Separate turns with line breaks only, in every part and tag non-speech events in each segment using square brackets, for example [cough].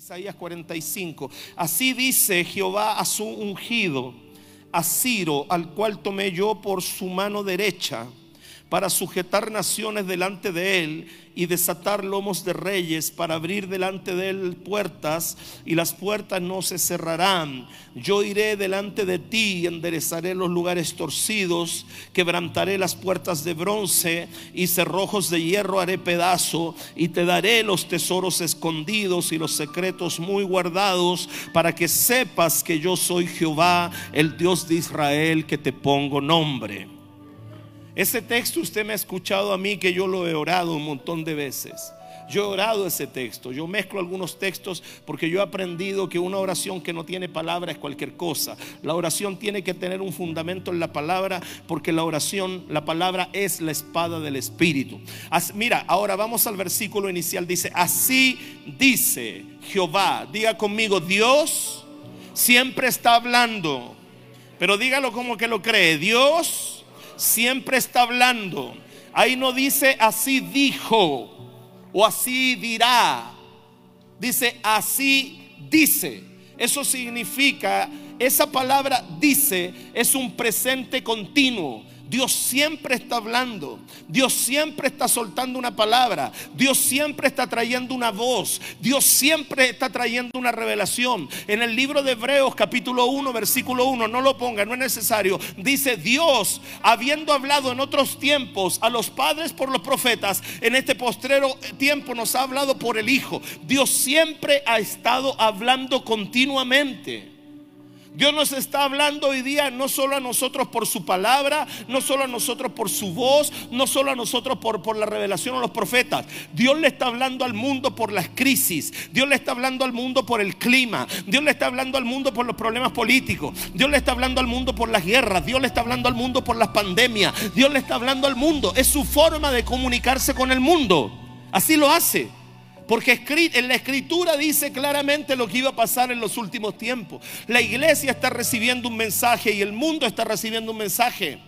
Isaías 45. Así dice Jehová a su ungido, a Ciro, al cual tomé yo por su mano derecha para sujetar naciones delante de él y desatar lomos de reyes, para abrir delante de él puertas y las puertas no se cerrarán. Yo iré delante de ti y enderezaré los lugares torcidos, quebrantaré las puertas de bronce y cerrojos de hierro haré pedazo y te daré los tesoros escondidos y los secretos muy guardados para que sepas que yo soy Jehová, el Dios de Israel, que te pongo nombre. Ese texto usted me ha escuchado a mí que yo lo he orado un montón de veces. Yo he orado ese texto. Yo mezclo algunos textos porque yo he aprendido que una oración que no tiene palabra es cualquier cosa. La oración tiene que tener un fundamento en la palabra porque la oración, la palabra es la espada del Espíritu. mira, ahora vamos al versículo inicial. Dice, así dice Jehová. Diga conmigo, Dios siempre está hablando. Pero dígalo como que lo cree. Dios siempre está hablando. Ahí no dice así dijo o así dirá. Dice así dice. Eso significa, esa palabra dice es un presente continuo. Dios siempre está hablando. Dios siempre está soltando una palabra. Dios siempre está trayendo una voz. Dios siempre está trayendo una revelación. En el libro de Hebreos capítulo 1 versículo 1, no lo ponga, no es necesario. Dice Dios, habiendo hablado en otros tiempos a los padres por los profetas, en este postrero tiempo nos ha hablado por el Hijo. Dios siempre ha estado hablando continuamente. Dios nos está hablando hoy día no solo a nosotros por su palabra, no solo a nosotros por su voz, no solo a nosotros por, por la revelación a los profetas. Dios le está hablando al mundo por las crisis. Dios le está hablando al mundo por el clima. Dios le está hablando al mundo por los problemas políticos. Dios le está hablando al mundo por las guerras. Dios le está hablando al mundo por las pandemias. Dios le está hablando al mundo. Es su forma de comunicarse con el mundo. Así lo hace. Porque en la escritura dice claramente lo que iba a pasar en los últimos tiempos. La iglesia está recibiendo un mensaje y el mundo está recibiendo un mensaje.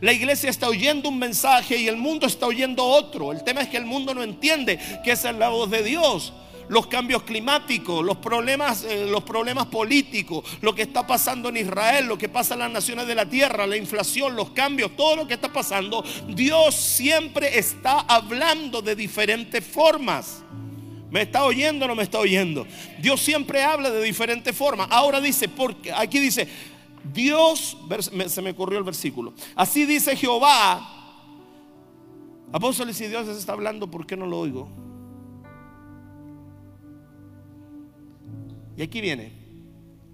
La iglesia está oyendo un mensaje y el mundo está oyendo otro. El tema es que el mundo no entiende que esa es la voz de Dios los cambios climáticos, los problemas, eh, los problemas políticos, lo que está pasando en Israel, lo que pasa en las naciones de la tierra, la inflación, los cambios, todo lo que está pasando, Dios siempre está hablando de diferentes formas. ¿Me está oyendo o no me está oyendo? Dios siempre habla de diferentes formas. Ahora dice, porque aquí dice, Dios, se me corrió el versículo. Así dice Jehová. Apóstoles, si Dios está hablando, ¿por qué no lo oigo? Y aquí viene,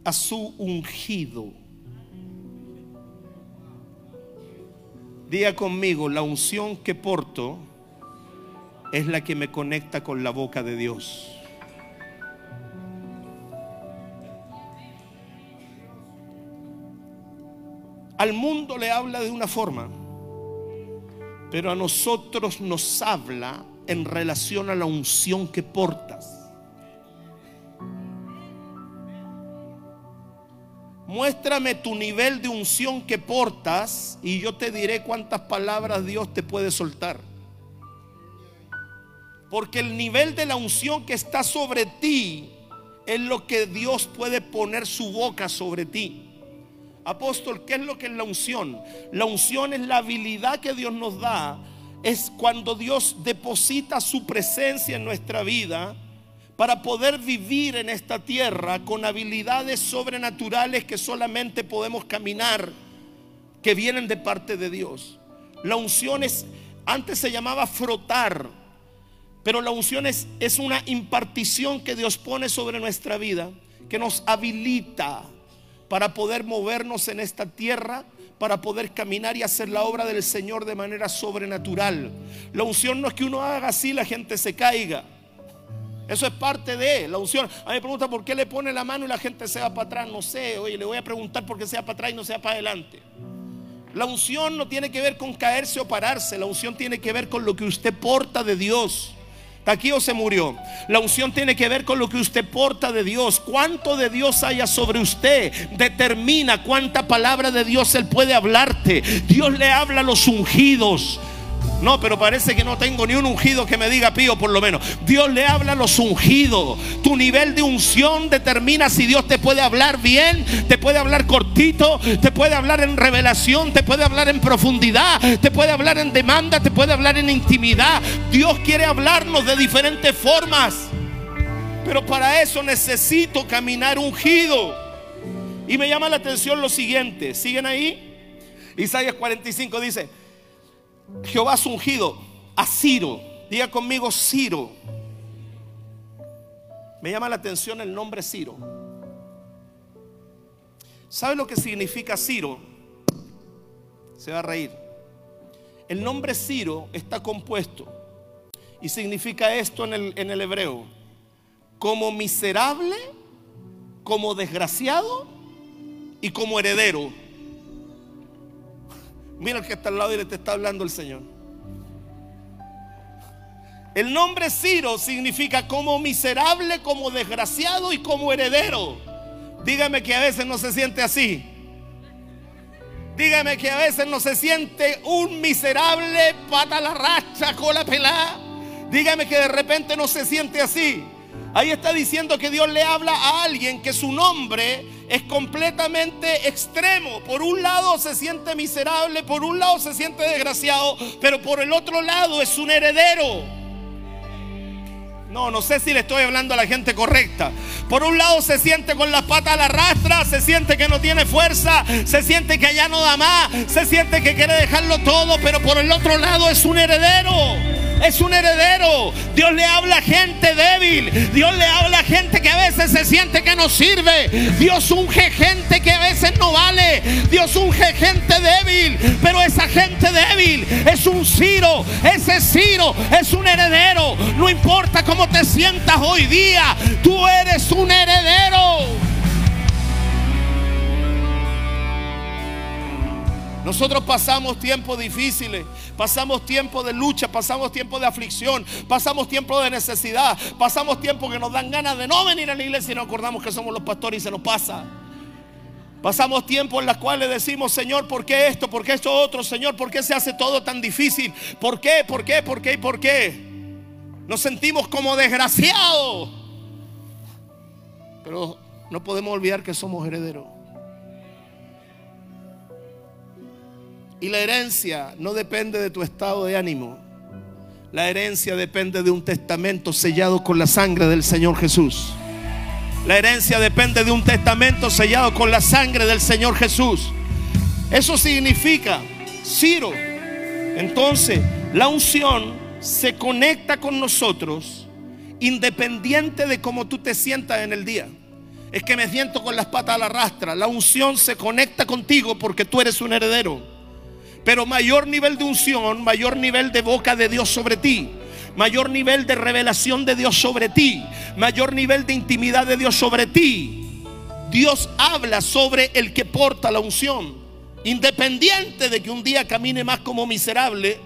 a su ungido. Diga conmigo, la unción que porto es la que me conecta con la boca de Dios. Al mundo le habla de una forma, pero a nosotros nos habla en relación a la unción que portas. Muéstrame tu nivel de unción que portas y yo te diré cuántas palabras Dios te puede soltar. Porque el nivel de la unción que está sobre ti es lo que Dios puede poner su boca sobre ti. Apóstol, ¿qué es lo que es la unción? La unción es la habilidad que Dios nos da. Es cuando Dios deposita su presencia en nuestra vida para poder vivir en esta tierra con habilidades sobrenaturales que solamente podemos caminar, que vienen de parte de Dios. La unción es, antes se llamaba frotar, pero la unción es, una impartición que Dios pone sobre nuestra vida, que nos habilita para poder movernos en esta tierra, para poder caminar y hacer la obra del Señor de manera sobrenatural. La unción no es que uno haga así la gente se caiga. Eso es parte de la unción. A mí me pregunta por qué le pone la mano y la gente se va para atrás. No sé, oye, le voy a preguntar por qué sea para atrás y no sea para adelante. La unción no tiene que ver con caerse o pararse. La unción tiene que ver con lo que usted porta de Dios aquí o se murió. La unción tiene que ver con lo que usted porta de Dios. Cuánto de Dios haya sobre usted determina cuánta palabra de Dios Él puede hablarte. Dios le habla a los ungidos. No, pero parece que no tengo ni un ungido que me diga pío por lo menos. Dios le habla a los ungidos. Tu nivel de unción determina si Dios te puede hablar bien, te puede hablar cortito, te puede hablar en revelación, te puede hablar en profundidad, te puede hablar en demanda, te puede hablar en intimidad. Dios quiere hablarnos de diferentes formas. Pero para eso necesito caminar ungido. Y me llama la atención lo siguiente. ¿Siguen ahí? Isaías 45 dice, Jehová ha ungido a Ciro. Diga conmigo Ciro. Me llama la atención el nombre Ciro. ¿Sabe lo que significa Ciro? Se va a reír. El nombre Ciro está compuesto y significa esto en el, en el hebreo. Como miserable, como desgraciado y como heredero. Mira el que está al lado y le te está hablando el Señor. El nombre Ciro significa como miserable, como desgraciado y como heredero. Dígame que a veces no se siente así. Dígame que a veces no se siente un miserable, pata la racha, cola pelada. Dígame que de repente no se siente así. Ahí está diciendo que Dios le habla a alguien que su nombre es completamente extremo. Por un lado se siente miserable, por un lado se siente desgraciado, pero por el otro lado es un heredero. No, no sé si le estoy hablando a la gente correcta. Por un lado se siente con las patas a la rastra, se siente que no tiene fuerza, se siente que allá no da más, se siente que quiere dejarlo todo, pero por el otro lado es un heredero es un heredero. Dios le habla a gente débil. Dios le habla a gente que a veces se siente que no sirve. Dios unge gente que a veces no vale. Dios unge gente débil. Pero esa gente débil es un Ciro. Ese Ciro es un heredero. No importa cómo te sientas hoy día. Tú eres un heredero. Nosotros pasamos tiempos difíciles, pasamos tiempos de lucha, pasamos tiempos de aflicción, pasamos tiempos de necesidad, pasamos tiempos que nos dan ganas de no venir a la iglesia y nos acordamos que somos los pastores y se nos pasa. Pasamos tiempos en los cuales decimos, Señor, ¿por qué esto? ¿Por qué esto otro? Señor, ¿por qué se hace todo tan difícil? ¿Por qué? ¿Por qué? ¿Por qué? ¿Y por qué? Nos sentimos como desgraciados. Pero no podemos olvidar que somos herederos. Y la herencia no depende de tu estado de ánimo. La herencia depende de un testamento sellado con la sangre del Señor Jesús. La herencia depende de un testamento sellado con la sangre del Señor Jesús. Eso significa, Ciro, entonces la unción se conecta con nosotros independiente de cómo tú te sientas en el día. Es que me siento con las patas a la rastra. La unción se conecta contigo porque tú eres un heredero. Pero mayor nivel de unción, mayor nivel de boca de Dios sobre ti, mayor nivel de revelación de Dios sobre ti, mayor nivel de intimidad de Dios sobre ti. Dios habla sobre el que porta la unción, independiente de que un día camine más como miserable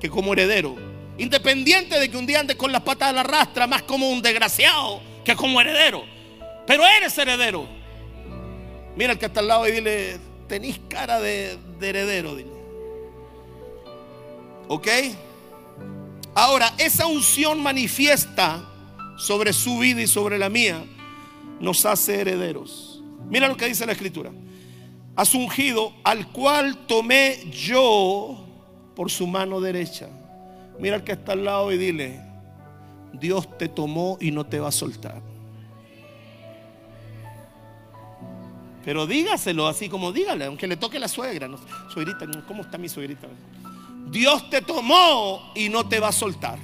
que como heredero, independiente de que un día ande con las patas a la rastra más como un desgraciado que como heredero, pero eres heredero. Mira el que está al lado y dile, tenés cara de, heredero. Dile. ¿Ok? Ahora, esa unción manifiesta sobre su vida y sobre la mía nos hace herederos. Mira lo que dice la escritura. Has ungido al cual tomé yo por su mano derecha. Mira al que está al lado y dile, Dios te tomó y no te va a soltar. Pero dígaselo así como dígale, aunque le toque la suegra. suegrita, ¿cómo está mi suegrita? Dios te tomó y no te va a soltar.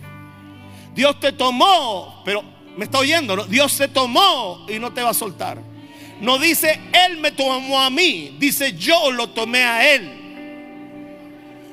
Dios te tomó, pero me está oyendo. Dios se tomó y no te va a soltar. No dice, Él me tomó a mí, dice, yo lo tomé a Él.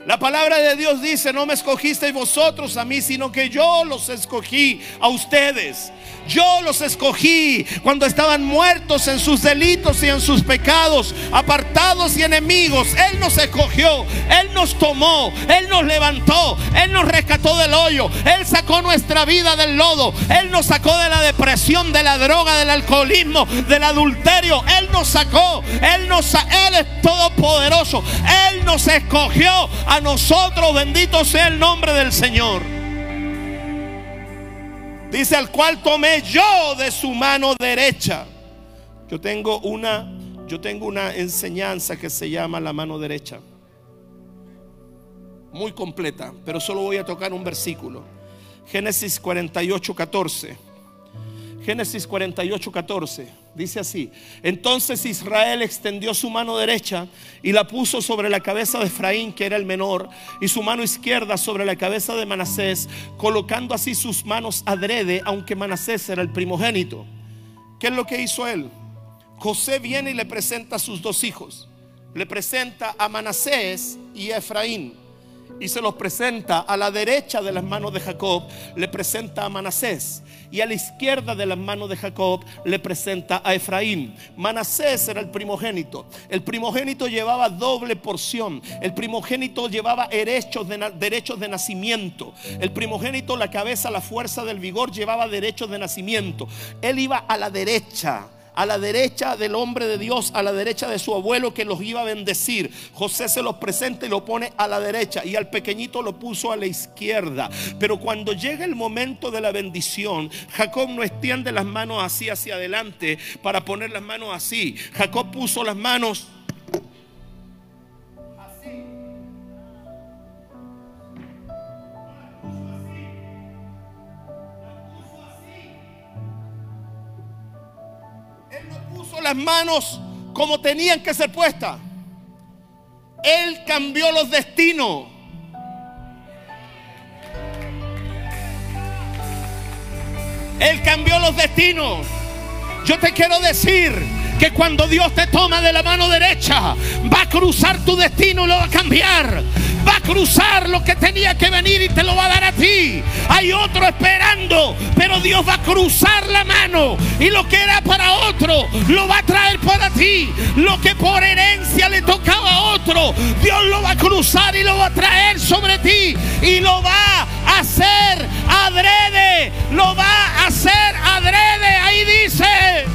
La palabra de Dios dice, no me escogisteis vosotros a mí, sino que yo los escogí a ustedes. Yo los escogí cuando estaban muertos en sus delitos y en sus pecados, apartados y enemigos. Él nos escogió, Él nos tomó, Él nos levantó, Él nos rescató del hoyo, Él sacó nuestra vida del lodo, Él nos sacó de la depresión, de la droga, del alcoholismo, del adulterio. Él nos sacó, Él nos Él es todopoderoso. Él nos escogió a nosotros. Bendito sea el nombre del Señor. Dice al cual tomé yo de su mano derecha. Yo tengo una yo tengo una enseñanza que se llama la mano derecha. Muy completa, pero solo voy a tocar un versículo. Génesis 48, 14. Génesis 48, 14. Dice así. Entonces Israel extendió su mano derecha y la puso sobre la cabeza de Efraín, que era el menor, y su mano izquierda sobre la cabeza de Manasés, colocando así sus manos adrede, aunque Manasés era el primogénito. ¿Qué es lo que hizo él? José viene y le presenta a sus dos hijos. Le presenta a Manasés y a Efraín y se los presenta a la derecha de las manos de Jacob, le presenta a Manasés. Y a la izquierda de las manos de Jacob le presenta a Efraín. Manasés era el primogénito. El primogénito llevaba doble porción. El primogénito llevaba derechos de, derechos de nacimiento. El primogénito, la cabeza, la fuerza del vigor, llevaba derechos de nacimiento. Él iba a la derecha a la derecha del hombre de Dios, a la derecha de su abuelo que los iba a bendecir. José se los presenta y lo pone a la derecha y al pequeñito lo puso a la izquierda. Pero cuando llega el momento de la bendición, Jacob no extiende las manos así hacia adelante para poner las manos así. Jacob puso las manos las manos como tenían que ser puestas. Él cambió los destinos. Él cambió los destinos. Yo te quiero decir que cuando Dios te toma de la mano derecha, va a cruzar tu destino y lo va a cambiar cruzar lo que tenía que venir y te lo va a dar a ti. Hay otro esperando, pero Dios va a cruzar la mano y lo que era para otro lo va a traer para ti. Lo que por herencia le tocaba a otro, Dios lo va a cruzar y lo va a traer sobre ti y lo va a hacer adrede. Lo va a hacer adrede. Ahí dice.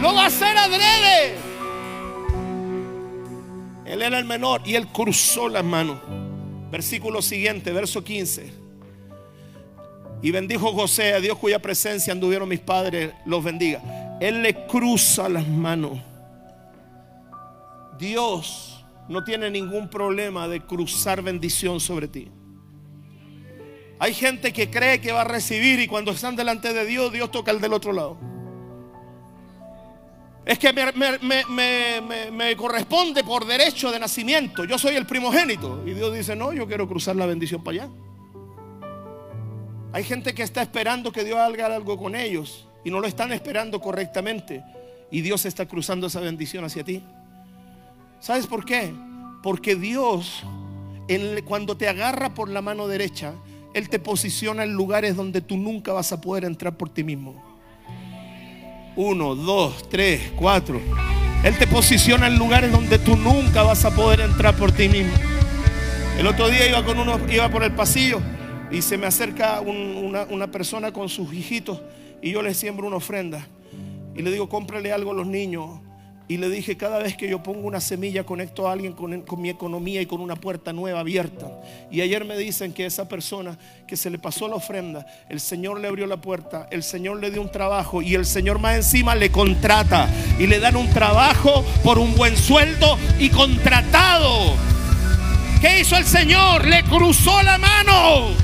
Lo va a hacer adrede. Él era el menor y él cruzó las manos. Versículo siguiente, verso 15. Y bendijo José a Dios cuya presencia anduvieron mis padres, los bendiga. Él le cruza las manos. Dios no tiene ningún problema de cruzar bendición sobre ti. Hay gente que cree que va a recibir y cuando están delante de Dios, Dios toca el del otro lado. Es que me, corresponde por derecho de nacimiento. Yo soy el primogénito. Y Dios dice, no, yo quiero cruzar la bendición para allá. Hay gente que está esperando que Dios haga algo con ellos y no lo están esperando correctamente. Y Dios está cruzando esa bendición hacia ti. ¿Sabes por qué? Porque Dios, cuando te agarra por la mano derecha, Él te posiciona en lugares donde tú nunca vas a poder entrar por ti mismo. Uno, dos, tres, cuatro. Él te posiciona en lugares donde tú nunca vas a poder entrar por ti mismo. El otro día iba, con uno, iba por el pasillo y se me acerca una, una persona con sus hijitos y yo le siembro una ofrenda. Y le digo, cómprale algo a los niños. Y le dije, cada vez que yo pongo una semilla, conecto a alguien con, mi economía y con una puerta nueva abierta. Y ayer me dicen que esa persona que se le pasó la ofrenda, el Señor le abrió la puerta, el Señor le dio un trabajo y el Señor más encima le contrata. Y le dan un trabajo por un buen sueldo y contratado. ¿Qué hizo el Señor? Le cruzó la mano.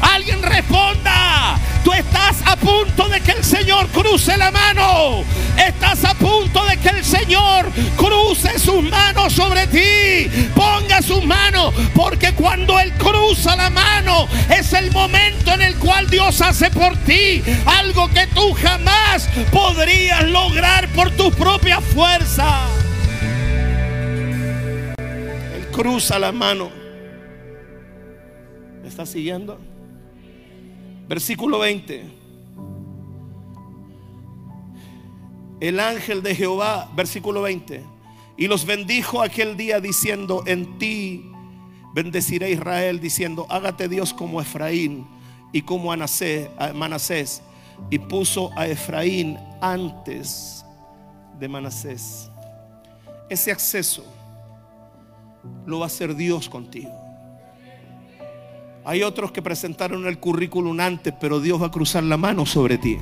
Alguien responda. Tú estás a punto de que el Señor cruce la mano. Estás a punto de que el Señor cruce sus manos sobre ti. Ponga sus manos. Porque cuando Él cruza la mano es el momento en el cual Dios hace por ti algo que tú jamás podrías lograr por tu propia fuerza. Él cruza la mano. ¿Me está siguiendo? Versículo 20. El ángel de Jehová, versículo 20. Y los bendijo aquel día diciendo, en ti bendeciré Israel, diciendo, hágate Dios como Efraín y como Manasés. Y puso a Efraín antes de Manasés. Ese acceso lo va a hacer Dios contigo. Hay otros que presentaron el currículum antes, pero Dios va a cruzar la mano sobre ti.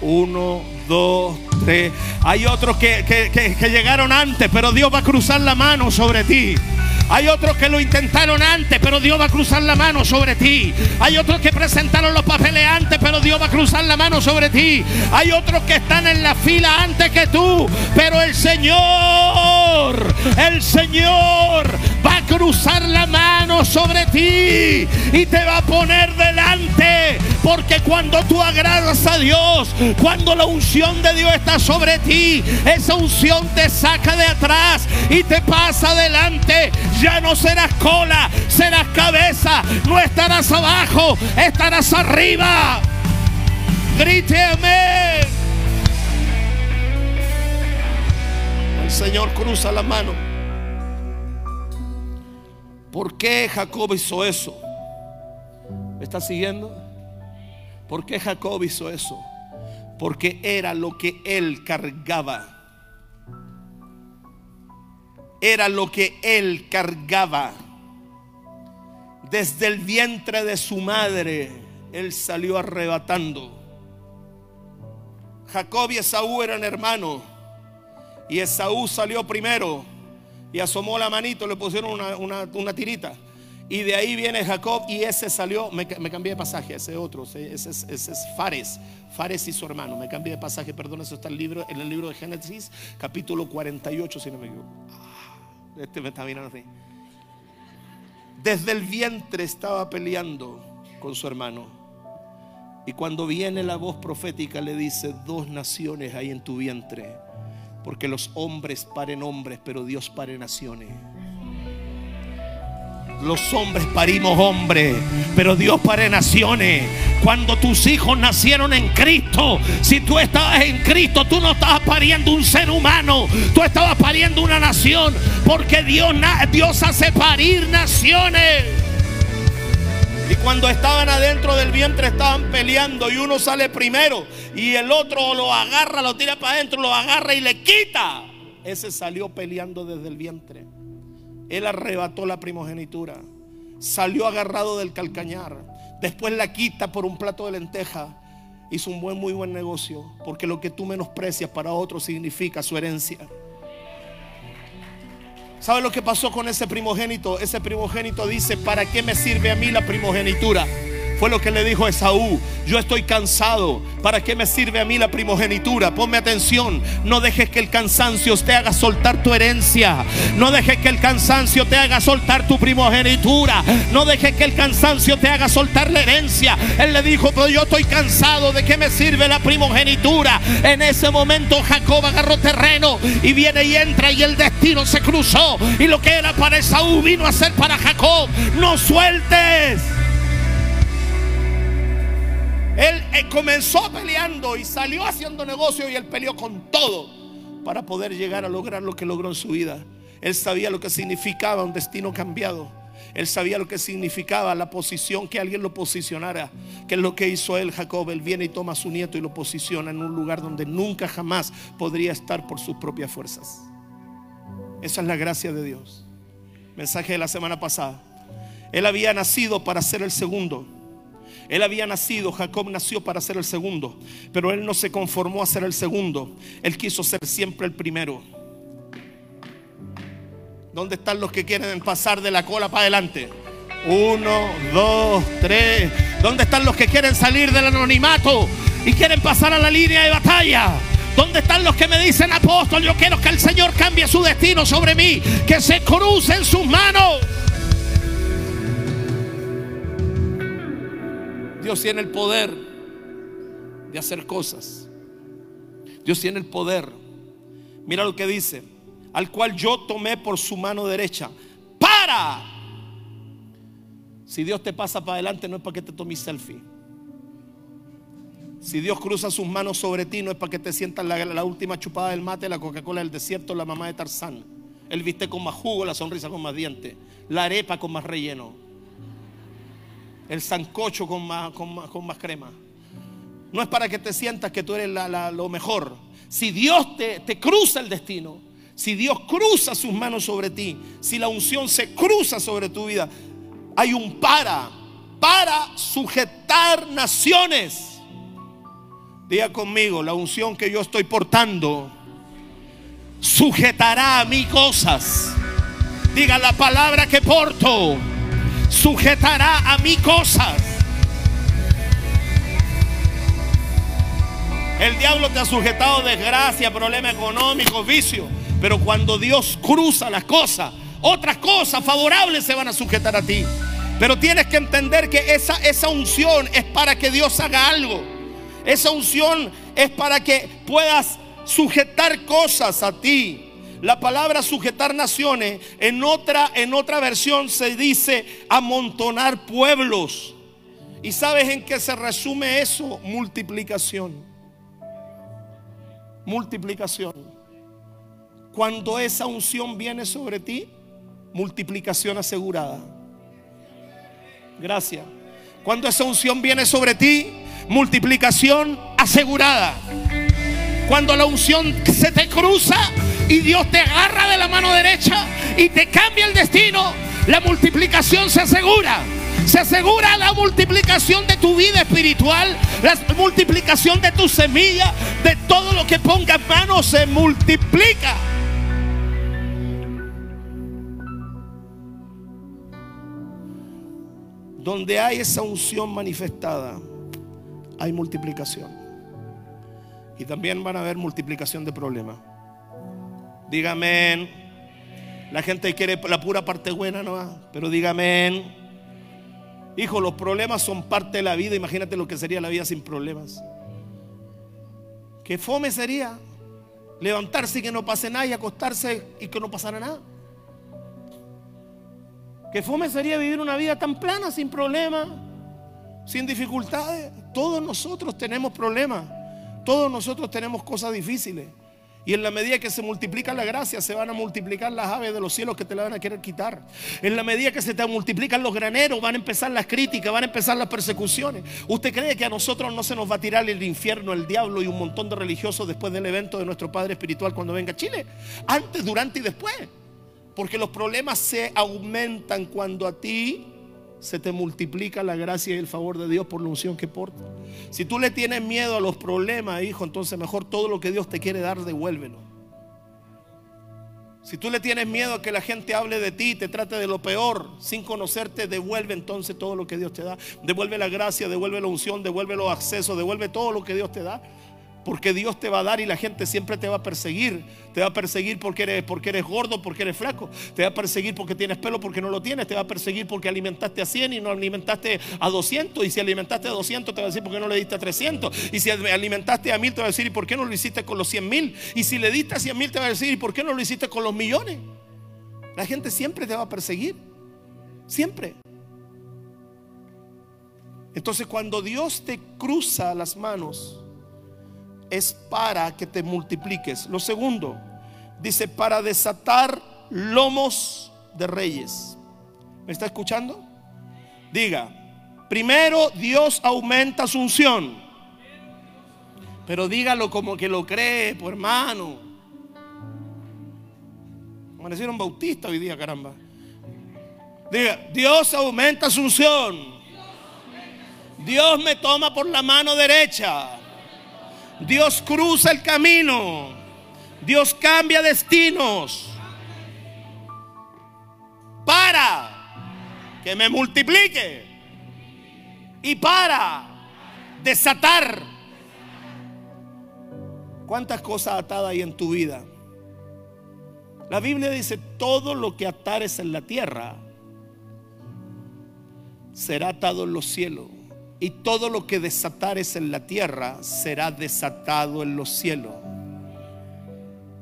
Uno, dos, tres. Hay otros que, que, llegaron antes, pero Dios va a cruzar la mano sobre ti. Hay otros que lo intentaron antes, pero Dios va a cruzar la mano sobre ti. Hay otros que presentaron los papeles antes, pero Dios va a cruzar la mano sobre ti. Hay otros que están en la fila antes que tú, pero el Señor, el Señor cruzar la mano sobre ti y te va a poner delante. Porque cuando tú agradas a Dios, cuando la unción de Dios está sobre ti, esa unción te saca de atrás y te pasa adelante. Ya no serás cola, serás cabeza. No estarás abajo, estarás arriba. Grite amén. El Señor cruza la mano. ¿Por qué Jacob hizo eso? ¿Me está siguiendo? ¿Por qué Jacob hizo eso? Porque era lo que él cargaba era lo que él cargaba. Desde el vientre de su madre, él salió arrebatando. Jacob y Esaú eran hermanos. Y Esaú salió primero y asomó la manito, le pusieron una, tirita. Y de ahí viene Jacob y ese salió, me, cambié de pasaje, ese otro, ese, es, es Fares, Fares y su hermano, me cambié de pasaje, perdón, eso está en el libro, en el libro de Génesis, capítulo 48, si no me equivoco. Este me está mirando así. Desde el vientre estaba peleando con su hermano. Y cuando viene la voz profética le dice, dos naciones hay en tu vientre. Porque los hombres paren hombres, pero Dios pare naciones. Los hombres parimos hombres, pero Dios pare naciones. Cuando tus hijos nacieron en Cristo, si tú estabas en Cristo, tú no estabas pariendo un ser humano, tú estabas pariendo una nación, porque Dios, Dios hace parir naciones. Y cuando estaban adentro del vientre estaban peleando y uno sale primero y el otro lo agarra, lo tira para adentro, lo agarra y le quita. Ese salió peleando desde el vientre. Él arrebató la primogenitura. Salió agarrado del calcañar. Después la quita por un plato de lenteja. Hizo un buen, muy buen negocio. Porque lo que tú menosprecias para otro significa su herencia. ¿Sabe lo que pasó con ese primogénito? Ese primogénito dice, ¿para qué me sirve a mí la primogenitura? Fue lo que le dijo Esaú. Yo estoy cansado. ¿Para qué me sirve a mí la primogenitura? Ponme atención. No dejes que el cansancio te haga soltar tu herencia. No dejes que el cansancio te haga soltar tu primogenitura. No dejes que el cansancio te haga soltar la herencia. Él le dijo, pero yo estoy cansado. ¿De qué me sirve la primogenitura? En ese momento Jacob agarró terreno y viene y entra y el destino se cruzó. Y lo que era para Esaú vino a ser para Jacob. No sueltes. Él eh, comenzó peleando y salió haciendo negocio y él peleó con todo para poder llegar a lograr lo que logró en su vida. Él sabía lo que significaba un destino cambiado. Él sabía lo que significaba la posición, que alguien lo posicionara. Que es lo que hizo él, Jacob. Él viene y toma a su nieto y lo posiciona en un lugar donde nunca jamás podría estar por sus propias fuerzas. Esa es la gracia de Dios. Mensaje de la semana pasada. Él había nacido para ser el segundo. Él había nacido, Jacob nació para ser el segundo, pero él no se conformó a ser el segundo, él quiso ser siempre el primero. ¿Dónde están los que quieren pasar de la cola para adelante? Uno, dos, tres. ¿Dónde están los que quieren salir del anonimato y quieren pasar a la línea de batalla? ¿Dónde están los que me dicen, apóstol, yo quiero que el Señor cambie su destino sobre mí? Que se crucen sus manos. Dios tiene el poder de hacer cosas. Dios tiene el poder. Mira lo que dice. Al cual yo tomé por su mano derecha. Para. Si Dios te pasa para adelante no es para que te tomes selfie. Si Dios cruza sus manos sobre ti, no es para que te sientas la, última chupada del mate, la Coca-Cola del desierto, la mamá de Tarzán. El viste con más jugo, la sonrisa con más dientes, la arepa con más relleno, el sancocho con más, con más, con más crema. No es para que te sientas que tú eres la- lo mejor. Si Dios te, te cruza el destino, si Dios cruza sus manos sobre ti, si la unción se cruza sobre tu vida, hay un para, para sujetar naciones. Diga conmigo, la unción que yo estoy portando sujetará a mí cosas. Diga la palabra que porto, sujetará a mí cosas. El diablo te ha sujetado desgracia, problemas económicos, vicio. Pero cuando Dios cruza las cosas, otras cosas favorables se van a sujetar a ti. Pero tienes que entender que esa, esa unción es para que Dios haga algo. Esa unción es para que puedas sujetar cosas a ti. La palabra sujetar naciones en otra, en otra versión se dice amontonar pueblos. ¿Y sabes en qué se resume eso? Multiplicación. Multiplicación. Cuando esa unción viene sobre ti, multiplicación asegurada. Gracias. Cuando esa unción viene sobre ti, multiplicación asegurada. Cuando la unción se te cruza y Dios te agarra de la mano derecha y te cambia el destino, la multiplicación se asegura. Se asegura la multiplicación de tu vida espiritual, la multiplicación de tu semilla, de todo lo que pongas mano se multiplica. Donde hay esa unción manifestada, hay multiplicación. Y también van a haber multiplicación de problemas. Dígame. La gente quiere la pura parte buena, ¿no? Pero dígame. Hijo, los problemas son parte de la vida. Imagínate lo que sería la vida sin problemas. Qué fome sería levantarse y que no pase nada y acostarse y que no pasara nada. Qué fome sería vivir una vida tan plana, sin problemas, sin dificultades. Todos nosotros tenemos problemas. Todos nosotros tenemos cosas difíciles. Y en la medida que se multiplica la gracia, se van a multiplicar las aves de los cielos que te la van a querer quitar. En la medida que se te multiplican los graneros, van a empezar las críticas, van a empezar las persecuciones. ¿Usted cree que a nosotros no se nos va a tirar el infierno, el diablo y un montón de religiosos después del evento de nuestro Padre Espiritual cuando venga a Chile? Antes, durante y después. Porque los problemas se aumentan cuando a ti se te multiplica la gracia y el favor de Dios por la unción que porta. Si tú le tienes miedo a los problemas, hijo, entonces mejor todo lo que Dios te quiere dar, devuélvelo. Si tú le tienes miedo a que la gente hable de ti, te trate de lo peor, sin conocerte, devuelve entonces todo lo que Dios te da. Devuelve la gracia, devuelve la unción, devuelve los accesos, devuelve todo lo que Dios te da. Porque Dios te va a dar y la gente siempre te va a perseguir. Te va a perseguir porque eres, porque eres gordo, porque eres flaco. Te va a perseguir porque tienes pelo, porque no lo tienes. Te va a perseguir porque alimentaste a 100 y no alimentaste a 200. Y si alimentaste a 200, te va a decir por qué no le diste a 300. Y si alimentaste a 1000, te va a decir, ¿y por qué no lo hiciste con los 100 mil? Y si le diste a 100 mil, te va a decir, ¿y por qué no lo hiciste con los millones? La gente siempre te va a perseguir. Siempre. Entonces cuando Dios te cruza las manos, es para que te multipliques. Lo segundo, dice, para desatar lomos de reyes. ¿Me está escuchando? Diga, primero Dios aumenta su unción. Pero dígalo como que lo cree, por hermano. Amanecieron bautistas hoy día, caramba. Diga, Dios aumenta su unción. Dios me toma por la mano derecha. Dios cruza el camino. Dios cambia destinos. Para que me multiplique. Y para desatar. ¿Cuántas cosas atadas hay en tu vida? La Biblia dice, todo lo que atares en la tierra será atado en los cielos. Y todo lo que desatares en la tierra será desatado en los cielos.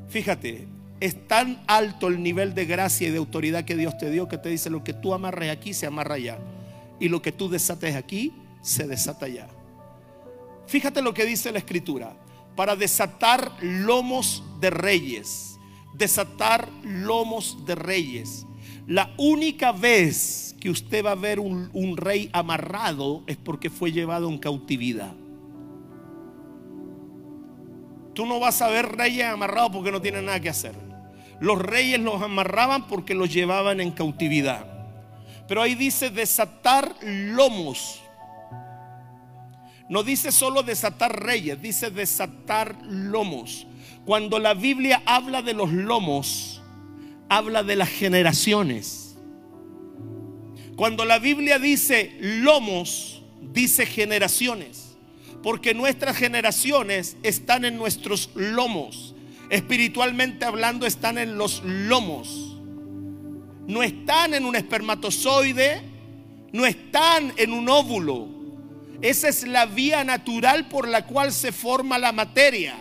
Fíjate, es tan alto el nivel de gracia y de autoridad que Dios te dio que te dice lo que tú amarres aquí se amarra allá. Y lo que tú desates aquí se desata allá. Fíjate lo que dice la escritura. Para desatar lomos de reyes. Desatar lomos de reyes. La única vez que usted va a ver un, un rey amarrado es porque fue llevado en cautividad. Tú no vas a ver reyes amarrados porque no tienen nada que hacer. Los reyes los amarraban porque los llevaban en cautividad. Pero ahí dice desatar lomos. No dice solo desatar reyes, dice desatar lomos. Cuando la Biblia habla de los lomos, habla de las generaciones. Cuando la Biblia dice lomos, dice generaciones. Porque nuestras generaciones están en nuestros lomos. Espiritualmente hablando, están en los lomos. No están en un espermatozoide, no están en un óvulo. Esa es la vía natural por la cual se forma la materia.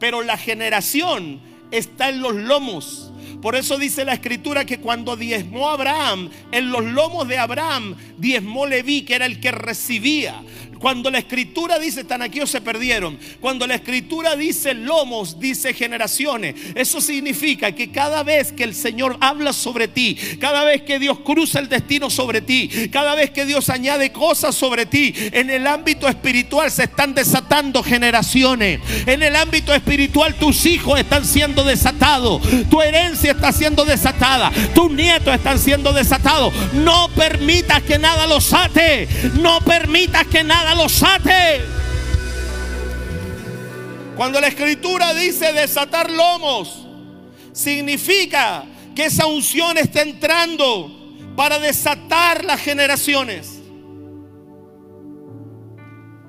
Pero la generación está en los lomos. Por eso dice la escritura que cuando diezmó Abraham, en los lomos de Abraham diezmó Leví, que era el que recibía. Cuando la escritura dice están se perdieron, cuando la escritura dice lomos, dice generaciones, eso significa que cada vez que el Señor habla sobre ti, cada vez que Dios cruza el destino sobre ti, cada vez que Dios añade cosas sobre ti, en el ámbito espiritual se están desatando generaciones. En el ámbito espiritual tus hijos están siendo desatados, tu herencia está siendo desatada, tus nietos están siendo desatados. No permitas que nada los ate, no permitas que nada los ate. Cuando la escritura dice desatar lomos, significa que esa unción está entrando para desatar las generaciones.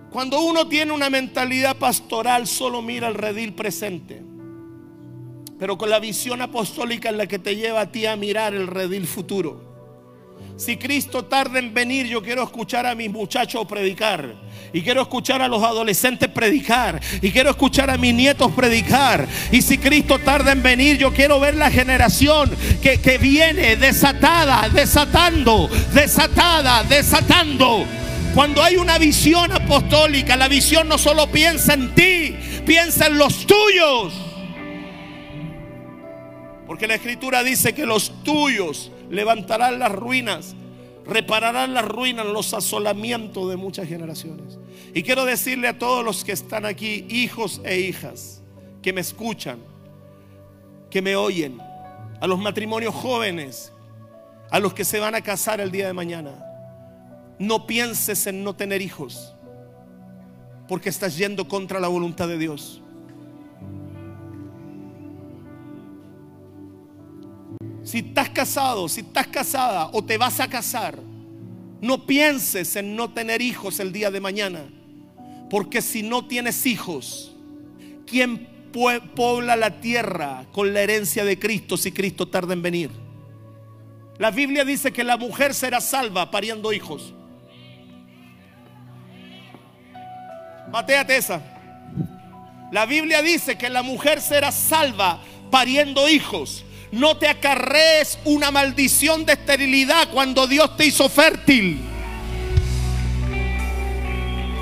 Cuando uno tiene una mentalidad pastoral, solo mira el redil presente. Pero con la visión apostólica en la que te lleva a ti a mirar el redil futuro. Si Cristo tarda en venir, yo quiero escuchar a mis muchachos predicar. Y quiero escuchar a los adolescentes predicar. Y quiero escuchar a mis nietos predicar. Y si Cristo tarda en venir, yo quiero ver la generación que, que viene desatada, desatando, desatada, desatando. Cuando hay una visión apostólica, la visión no solo piensa en ti, piensa en los tuyos. Porque la escritura dice que los tuyos levantarán las ruinas, repararán las ruinas, los asolamientos de muchas generaciones. Y quiero decirle a todos los que están aquí, hijos e hijas, que me escuchan, que me oyen, a los matrimonios jóvenes, a los que se van a casar el día de mañana, no pienses en no tener hijos, porque estás yendo contra la voluntad de Dios. Si estás casado, si estás casada o te vas a casar, no pienses en no tener hijos el día de mañana. Porque si no tienes hijos, ¿quién pobla la tierra con la herencia de Cristo si Cristo tarda en venir? La Biblia dice que la mujer será salva pariendo hijos. Matéate esa. La Biblia dice que la mujer será salva pariendo hijos. No te acarrees una maldición de esterilidad cuando Dios te hizo fértil.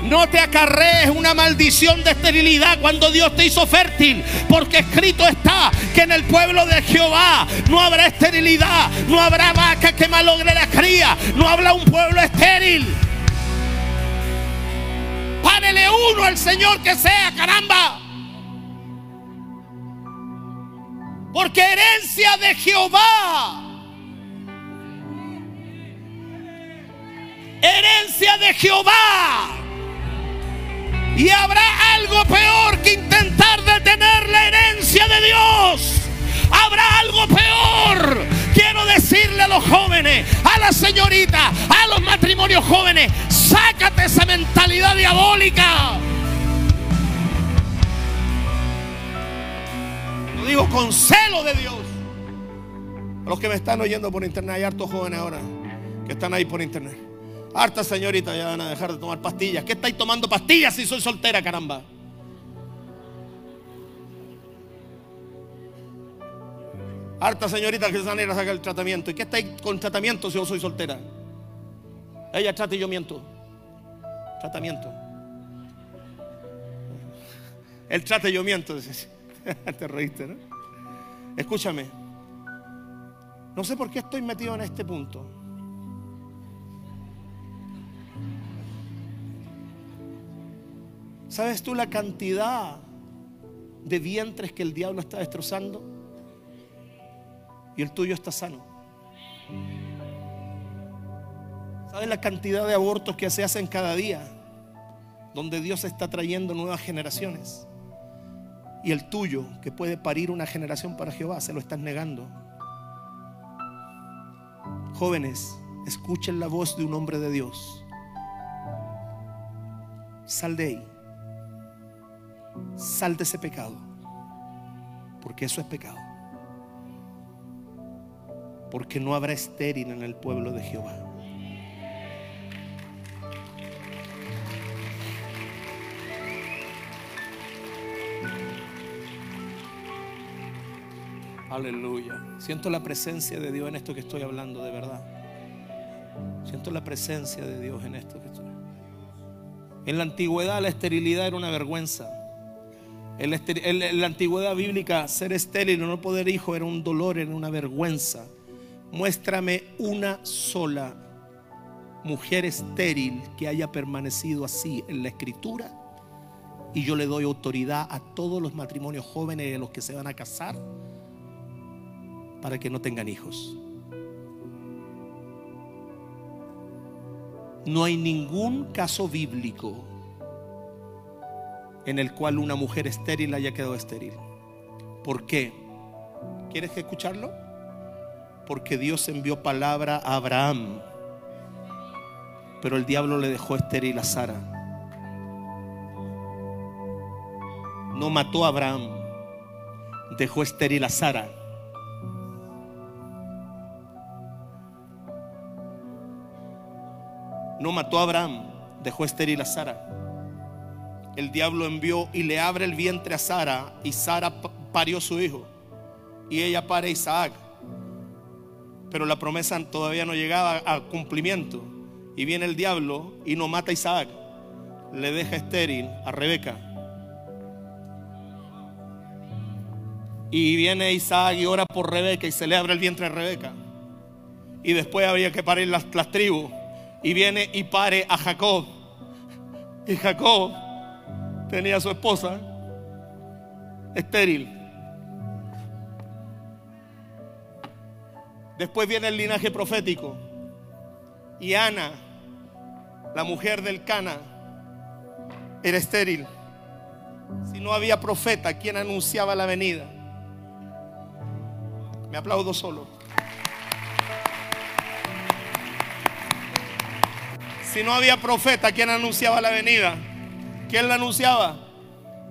No te acarrees una maldición de esterilidad cuando Dios te hizo fértil. Porque escrito está que en el pueblo de Jehová no habrá esterilidad. No habrá vaca que malogre la cría. No habrá un pueblo estéril. Párele uno al Señor que sea, caramba. Porque herencia de Jehová. Herencia de Jehová. Y habrá algo peor que intentar detener la herencia de Dios. Habrá algo peor. Quiero decirle a los jóvenes, a las señoritas, a los matrimonios jóvenes, sácate esa mentalidad diabólica. Con celo de Dios. A los que me están oyendo por internet, hay hartos jóvenes ahora que están ahí por internet. Harta señorita ya van a dejar de tomar pastillas. ¿Qué estáis tomando pastillas si soy soltera, caramba? Harta señorita que se van a ir a sacar el tratamiento. ¿Y qué estáis con tratamiento si yo soy soltera? Ella trata y yo miento. Tratamiento. Él trata y yo miento. [laughs] Te reíste, ¿no? Escúchame. No sé por qué estoy metido en este punto. ¿Sabes tú la cantidad de vientres que el diablo está destrozando? Y el tuyo está sano. ¿Sabes la cantidad de abortos que se hacen cada día? Donde Dios está trayendo nuevas generaciones. Y el tuyo, que puede parir una generación para Jehová, se lo estás negando. Jóvenes, escuchen la voz de un hombre de Dios. Sal de ahí. Sal de ese pecado. Porque eso es pecado. Porque no habrá estéril en el pueblo de Jehová. Aleluya. Siento la presencia de Dios en esto que estoy hablando, de verdad. Siento la presencia de Dios en esto que estoy. En la antigüedad la esterilidad era una vergüenza. En la, antigüedad bíblica ser estéril o no poder hijo era un dolor, era una vergüenza. Muéstrame una sola mujer estéril que haya permanecido así en la escritura y yo le doy autoridad a todos los matrimonios jóvenes a los que se van a casar para que no tengan hijos. No hay ningún caso bíblico en el cual una mujer estéril haya quedado estéril. ¿Por qué? ¿Quieres escucharlo? Porque Dios envió palabra a Abraham, pero el diablo le dejó estéril a Sara. No mató a Abraham, dejó estéril a Sara. No mató a Abraham, dejó estéril a Sara. El diablo envió y le abre el vientre a Sara y Sara parió su hijo y ella pare a Isaac. Pero la promesa todavía no llegaba a cumplimiento y viene el diablo y no mata a Isaac, le deja estéril a Rebeca. Y viene Isaac y ora por Rebeca y se le abre el vientre a Rebeca. Y después había que parir las tribus y viene y pare a Jacob. Y Jacob tenía a su esposa estéril. Después viene el linaje profético. Y Ana, la mujer del Cana, era estéril. Si no había profeta, quien anunciaba la venida? Me aplaudo solo. Si no había profeta, ¿quién anunciaba la venida? ¿Quién la anunciaba?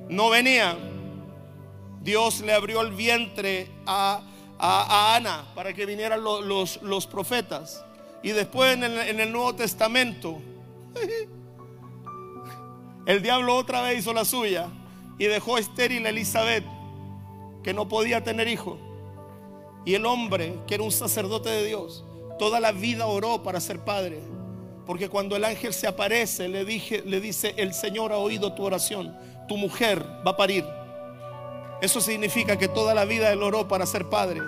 No venía. Dios le abrió el vientre a, Ana para que vinieran los, los, profetas. Y después en el, en el Nuevo Testamento, [laughs] el diablo otra vez hizo la suya y dejó estéril a Elizabeth, que no podía tener hijo. Y el hombre, que era un sacerdote de Dios, toda la vida oró para ser padre. Porque cuando el ángel se aparece, le, dije, le dice, el Señor ha oído tu oración, tu mujer va a parir. Eso significa que toda la vida él oró para ser padre.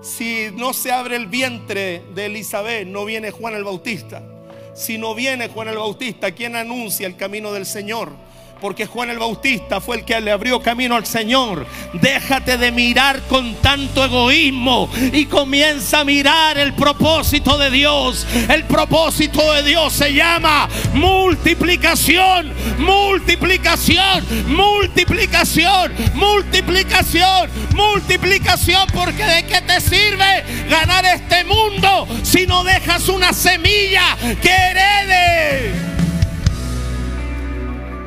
Si no se abre el vientre de Elizabeth, no viene Juan el Bautista. Si no viene Juan el Bautista, ¿quién anuncia el camino del Señor? Porque Juan el Bautista fue el que le abrió camino al Señor. Déjate de mirar con tanto egoísmo y comienza a mirar el propósito de Dios. El propósito de Dios se llama multiplicación, multiplicación, multiplicación, multiplicación, multiplicación. Porque de qué te sirve ganar este mundo si no dejas una semilla que herede.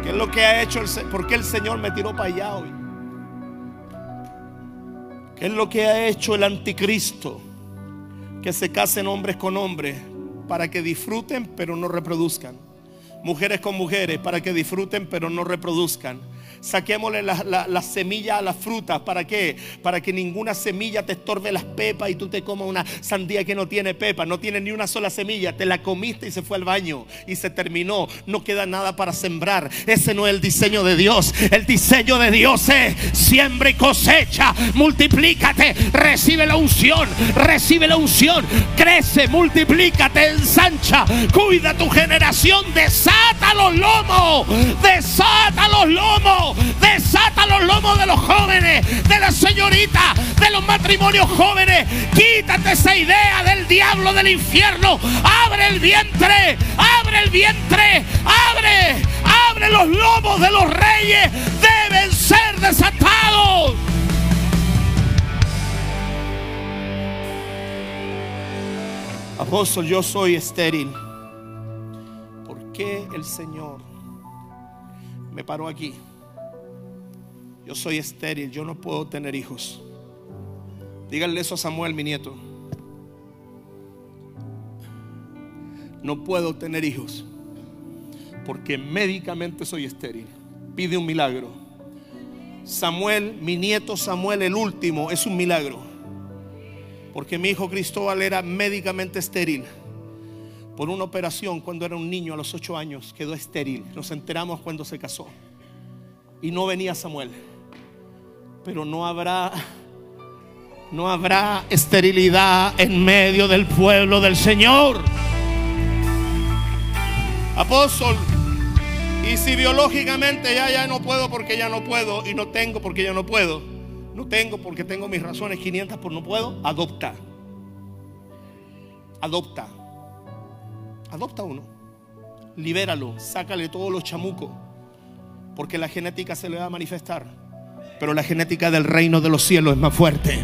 ¿Qué es lo que ha hecho? El, ¿Por qué el Señor me tiró para allá hoy? ¿Qué es lo que ha hecho el anticristo? Que se casen hombres con hombres para que disfruten pero no reproduzcan. Mujeres con mujeres para que disfruten pero no reproduzcan. Saquémosle las la, la semillas a las frutas. ¿Para qué? Para que ninguna semilla te estorbe las pepas y tú te comas una sandía que no tiene pepa. No tiene ni una sola semilla. Te la comiste y se fue al baño. Y se terminó. No queda nada para sembrar. Ese no es el diseño de Dios. El diseño de Dios es siembra y cosecha. Multiplícate. Recibe la unción. Recibe la unción. Crece, multiplícate, ensancha. Cuida tu generación. Desata los lomos. Desata los lomos desata los lomos de los jóvenes, de las señoritas, de los matrimonios jóvenes. Quítate esa idea del diablo del infierno. Abre el vientre, abre el vientre, abre, abre los lomos de los reyes. Deben ser desatados. Apóstol, yo soy estéril. ¿Por qué el Señor me paró aquí? Yo soy estéril, yo no puedo tener hijos. Díganle eso a Samuel, mi nieto. No puedo tener hijos porque médicamente soy estéril. Pide un milagro. Samuel, mi nieto Samuel, el último, es un milagro. Porque mi hijo Cristóbal era médicamente estéril. Por una operación cuando era un niño a los ocho años quedó estéril. Nos enteramos cuando se casó. Y no venía Samuel pero no habrá no habrá esterilidad en medio del pueblo del Señor. Apóstol, y si biológicamente ya ya no puedo porque ya no puedo y no tengo porque ya no puedo, no tengo porque tengo mis razones 500 por no puedo, adopta. Adopta. Adopta uno. Libéralo, sácale todos los chamucos, porque la genética se le va a manifestar. Pero la genética del reino de los cielos es más fuerte.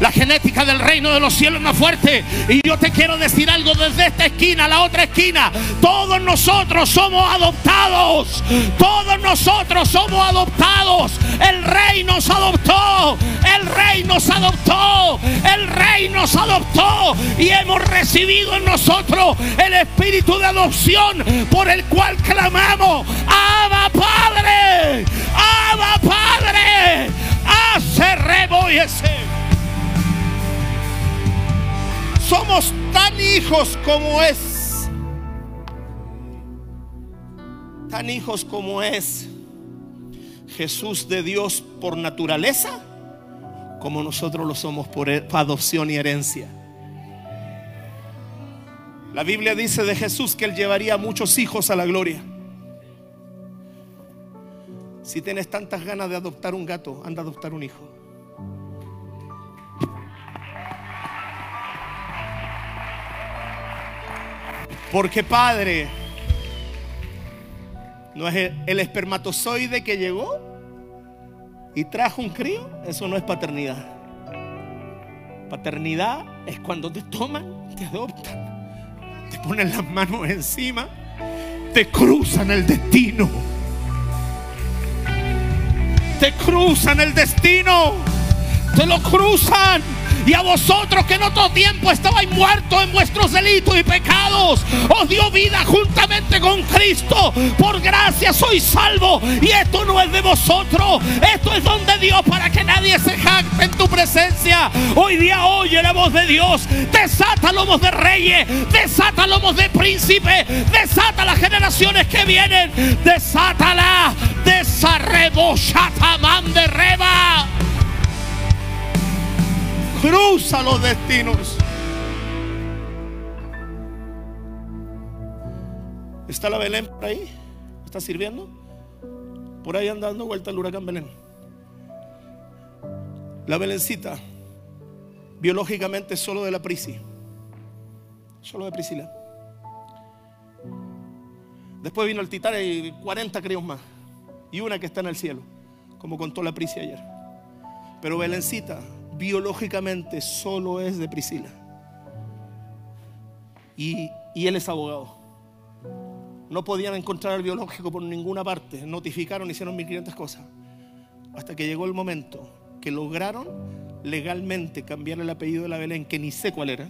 La genética del reino de los cielos es más fuerte. Y yo te quiero decir algo desde esta esquina a la otra esquina. Todos nosotros somos adoptados. Todos nosotros somos adoptados. El rey nos adoptó. El rey nos adoptó. El rey nos adoptó. Y hemos recibido en nosotros el espíritu de adopción por el cual clamamos. Tan hijos como es. Tan hijos como es Jesús de Dios por naturaleza, como nosotros lo somos por adopción y herencia. La Biblia dice de Jesús que él llevaría muchos hijos a la gloria. Si tienes tantas ganas de adoptar un gato, anda a adoptar un hijo. Porque Padre, no es el, espermatozoide que llegó y trajo un crío, eso no es paternidad. Paternidad es cuando te toman, te adoptan, te ponen las manos encima, te cruzan el destino. Te cruzan el destino, te lo cruzan y a vosotros que en otro tiempo estabais muertos en vuestros delitos y pecados, os dio vida juntamente con Cristo. Por gracia sois salvo. Y esto no es de vosotros. Esto es don de Dios para que nadie se jacte en tu presencia. Hoy día oye la voz de Dios. Desata lomos de reyes. Desata lomos de príncipes. Desata las generaciones que vienen. Desátala. Desarrebo shatamán de reba cruza los destinos. ¿Está la Belén por ahí? ¿Está sirviendo? Por ahí anda dando vuelta el huracán Belén. La Belencita, biológicamente solo de la Prisi. Solo de Priscila. Después vino el Titán y 40 críos más. Y una que está en el cielo, como contó la Prisi ayer. Pero Belencita, biológicamente solo es de Priscila. Y, él es abogado. No podían encontrar al biológico por ninguna parte. Notificaron, hicieron 1500 cosas. Hasta que llegó el momento que lograron legalmente cambiar el apellido de la Belén, que ni sé cuál era.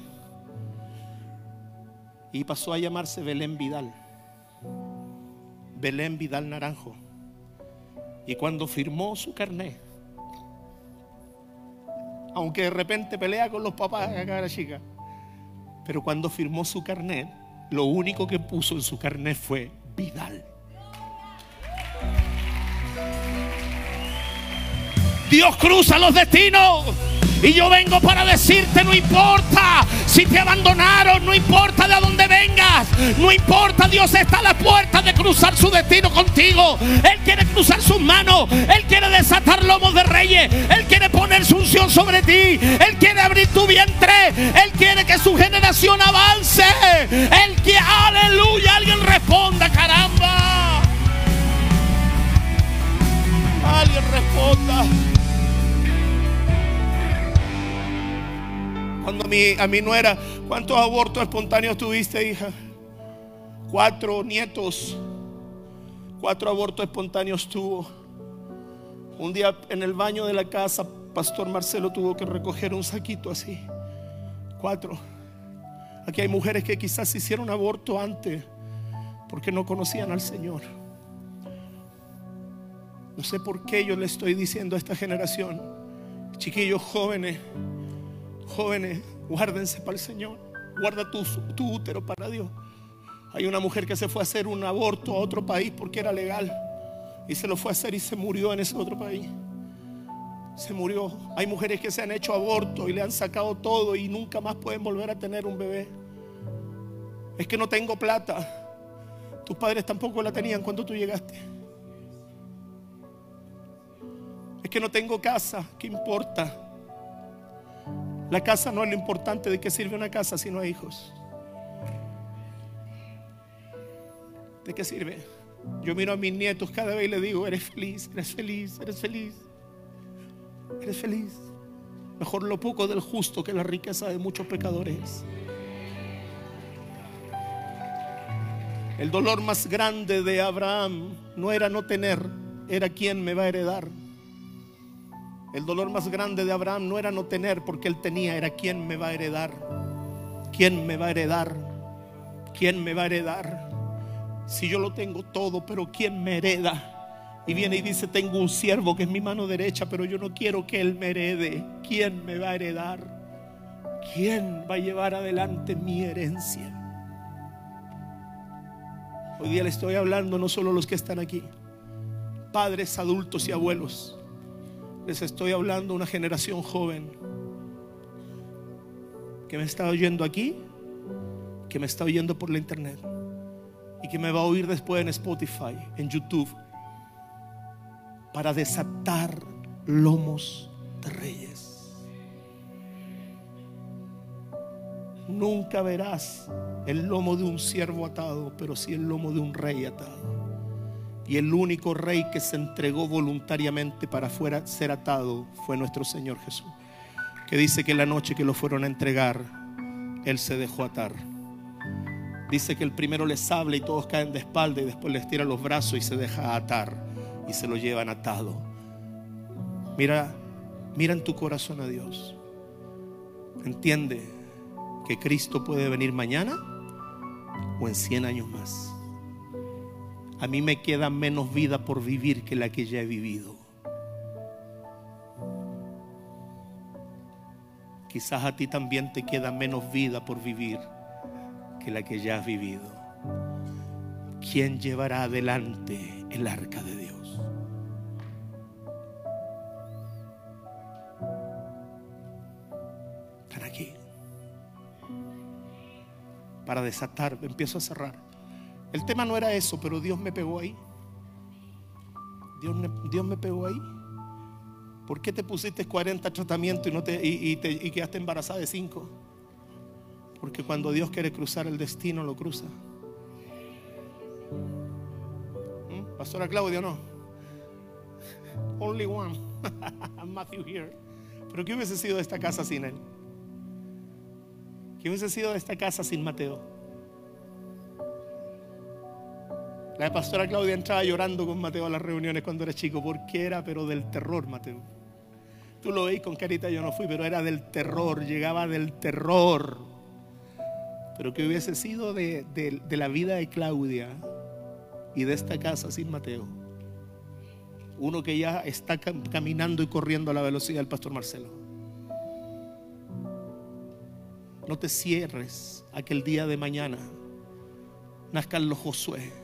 Y pasó a llamarse Belén Vidal. Belén Vidal Naranjo. Y cuando firmó su carnet, aunque de repente pelea con los papás acá la chica, pero cuando firmó su carnet, lo único que puso en su carnet fue Vidal. Dios cruza los destinos. Y yo vengo para decirte, no importa si te abandonaron, no importa de dónde vengas, no importa, Dios está a la puerta de cruzar su destino contigo. Él quiere cruzar sus manos, Él quiere desatar lomos de reyes, Él quiere poner su unción sobre ti, Él quiere abrir tu vientre, Él quiere que su generación avance. Él quiere, aleluya, alguien responda, caramba. Alguien responda. Cuando a mí, a mí no era, ¿cuántos abortos espontáneos tuviste, hija? Cuatro nietos. Cuatro abortos espontáneos tuvo. Un día en el baño de la casa, Pastor Marcelo tuvo que recoger un saquito así. Cuatro. Aquí hay mujeres que quizás hicieron aborto antes porque no conocían al Señor. No sé por qué yo le estoy diciendo a esta generación, chiquillos jóvenes, Jóvenes, guárdense para el Señor. Guarda tu, útero para Dios. Hay una mujer que se fue a hacer un aborto a otro país porque era legal. Y se lo fue a hacer y se murió en ese otro país. Se murió. Hay mujeres que se han hecho aborto y le han sacado todo y nunca más pueden volver a tener un bebé. Es que no tengo plata. Tus padres tampoco la tenían cuando tú llegaste. Es que no tengo casa. ¿Qué importa? La casa no es lo importante de qué sirve una casa si no hay hijos. ¿De qué sirve? Yo miro a mis nietos cada vez y les digo, eres feliz, eres feliz, eres feliz, eres feliz. Mejor lo poco del justo que la riqueza de muchos pecadores. El dolor más grande de Abraham no era no tener, era quién me va a heredar. El dolor más grande de Abraham no era no tener porque él tenía, era quién me va a heredar. ¿Quién me va a heredar? ¿Quién me va a heredar? Si yo lo tengo todo, pero ¿quién me hereda? Y viene y dice, tengo un siervo que es mi mano derecha, pero yo no quiero que él me herede. ¿Quién me va a heredar? ¿Quién va a llevar adelante mi herencia? Hoy día le estoy hablando no solo a los que están aquí, padres, adultos y abuelos. Les estoy hablando a una generación joven que me está oyendo aquí, que me está oyendo por la internet y que me va a oír después en Spotify, en YouTube, para desatar lomos de reyes. Nunca verás el lomo de un siervo atado, pero sí el lomo de un rey atado. Y el único rey que se entregó voluntariamente para fuera ser atado fue nuestro Señor Jesús. Que dice que la noche que lo fueron a entregar, Él se dejó atar. Dice que el primero les habla y todos caen de espalda y después les tira los brazos y se deja atar y se lo llevan atado. Mira, mira en tu corazón a Dios. Entiende que Cristo puede venir mañana o en 100 años más a mí me queda menos vida por vivir que la que ya he vivido. Quizás a ti también te queda menos vida por vivir que la que ya has vivido. ¿Quién llevará adelante el arca de Dios? Están aquí. Para desatar, empiezo a cerrar. El tema no era eso, pero Dios me pegó ahí. Dios, Dios me pegó ahí. ¿Por qué te pusiste 40 tratamientos y, no te, y, y quedaste embarazada de 5? Porque cuando Dios quiere cruzar el destino, lo cruza. ¿Mm? Pastora Claudia, no. [laughs] Only one. [laughs] Matthew here. Pero ¿qué hubiese sido de esta casa sin él? ¿Qué hubiese sido de esta casa sin Mateo? La pastora Claudia entraba llorando con Mateo a las reuniones cuando era chico, porque era pero del terror, Mateo. Tú lo veis con carita, yo no fui, pero era del terror, llegaba del terror. Pero que hubiese sido de, de la vida de Claudia y de esta casa sin Mateo. Uno que ya está caminando y corriendo a la velocidad del pastor Marcelo. No te cierres a que el día de mañana nazcan los Josué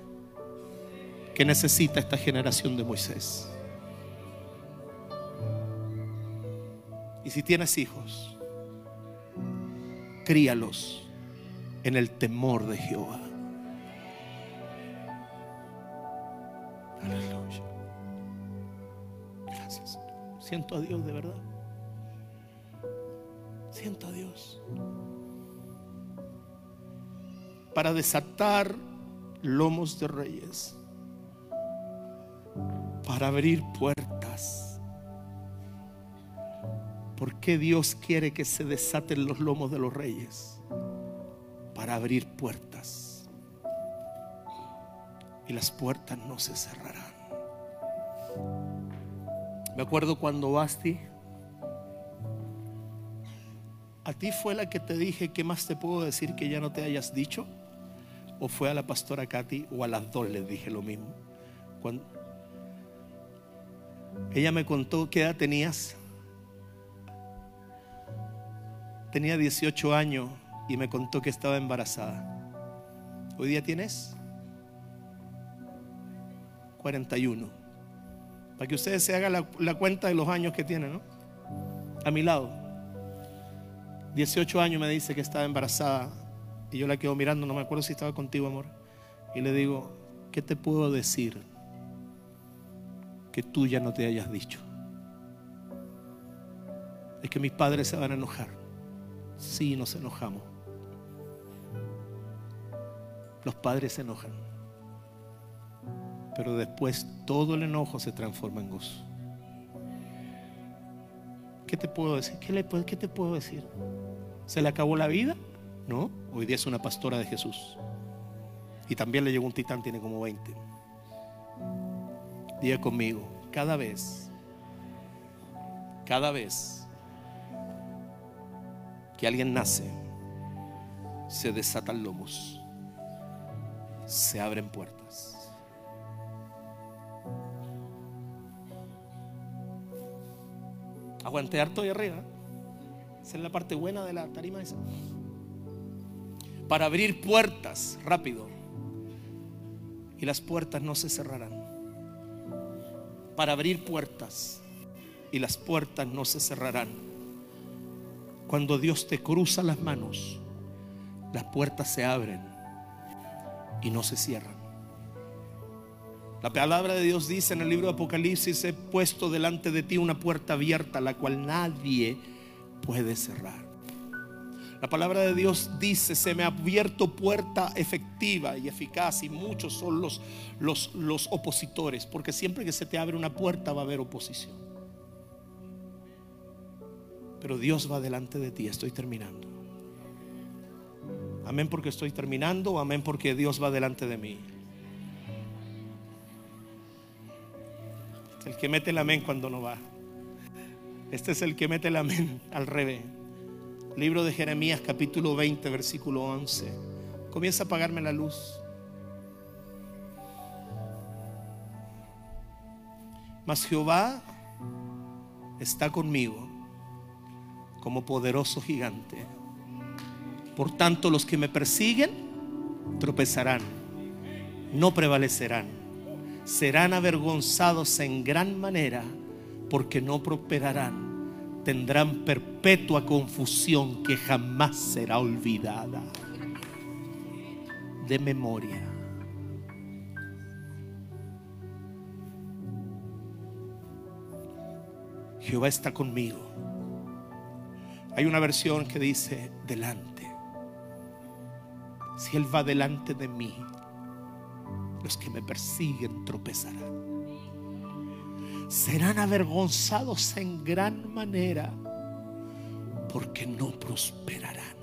que necesita esta generación de Moisés. Y si tienes hijos, críalos en el temor de Jehová. Aleluya. Gracias. Siento a Dios de verdad. Siento a Dios. Para desatar lomos de reyes. Para abrir puertas. ¿Por qué Dios quiere que se desaten los lomos de los reyes? Para abrir puertas. Y las puertas no se cerrarán. Me acuerdo cuando Basti, a ti fue la que te dije, ¿qué más te puedo decir que ya no te hayas dicho? ¿O fue a la pastora Katy o a las dos les dije lo mismo? Ella me contó qué edad tenías. Tenía 18 años y me contó que estaba embarazada. ¿Hoy día tienes? 41. Para que ustedes se hagan la, cuenta de los años que tiene, ¿no? A mi lado. 18 años me dice que estaba embarazada y yo la quedo mirando, no me acuerdo si estaba contigo, amor. Y le digo, ¿qué te puedo decir que tú ya no te hayas dicho? Es que mis padres se van a enojar. Sí, nos enojamos. Los padres se enojan. Pero después todo el enojo se transforma en gozo. ¿Qué te puedo decir? ¿Qué, le, qué te puedo decir? ¿Se le acabó la vida? No, hoy día es una pastora de Jesús. Y también le llegó un titán, tiene como 20. Diga conmigo, cada vez, cada vez que alguien nace, se desatan lomos, se abren puertas. Aguante harto ahí arriba. Esa es la parte buena de la tarima esa. Para abrir puertas rápido. Y las puertas no se cerrarán. Para abrir puertas. Y las puertas no se cerrarán. Cuando Dios te cruza las manos, las puertas se abren y no se cierran. La palabra de Dios dice en el libro de Apocalipsis, he puesto delante de ti una puerta abierta, la cual nadie puede cerrar. La palabra de Dios dice, se me ha abierto puerta efectiva y eficaz y muchos son los, los, los opositores, porque siempre que se te abre una puerta va a haber oposición. Pero Dios va delante de ti, estoy terminando. Amén porque estoy terminando, amén porque Dios va delante de mí. El que mete el amén cuando no va. Este es el que mete el amén al revés. Libro de Jeremías capítulo 20 versículo 11. Comienza a apagarme la luz. Mas Jehová está conmigo como poderoso gigante. Por tanto, los que me persiguen tropezarán, no prevalecerán serán avergonzados en gran manera porque no prosperarán. Tendrán perpetua confusión que jamás será olvidada. De memoria. Jehová está conmigo. Hay una versión que dice delante. Si Él va delante de mí, los que me persiguen tropezarán. Serán avergonzados en gran manera porque no prosperarán.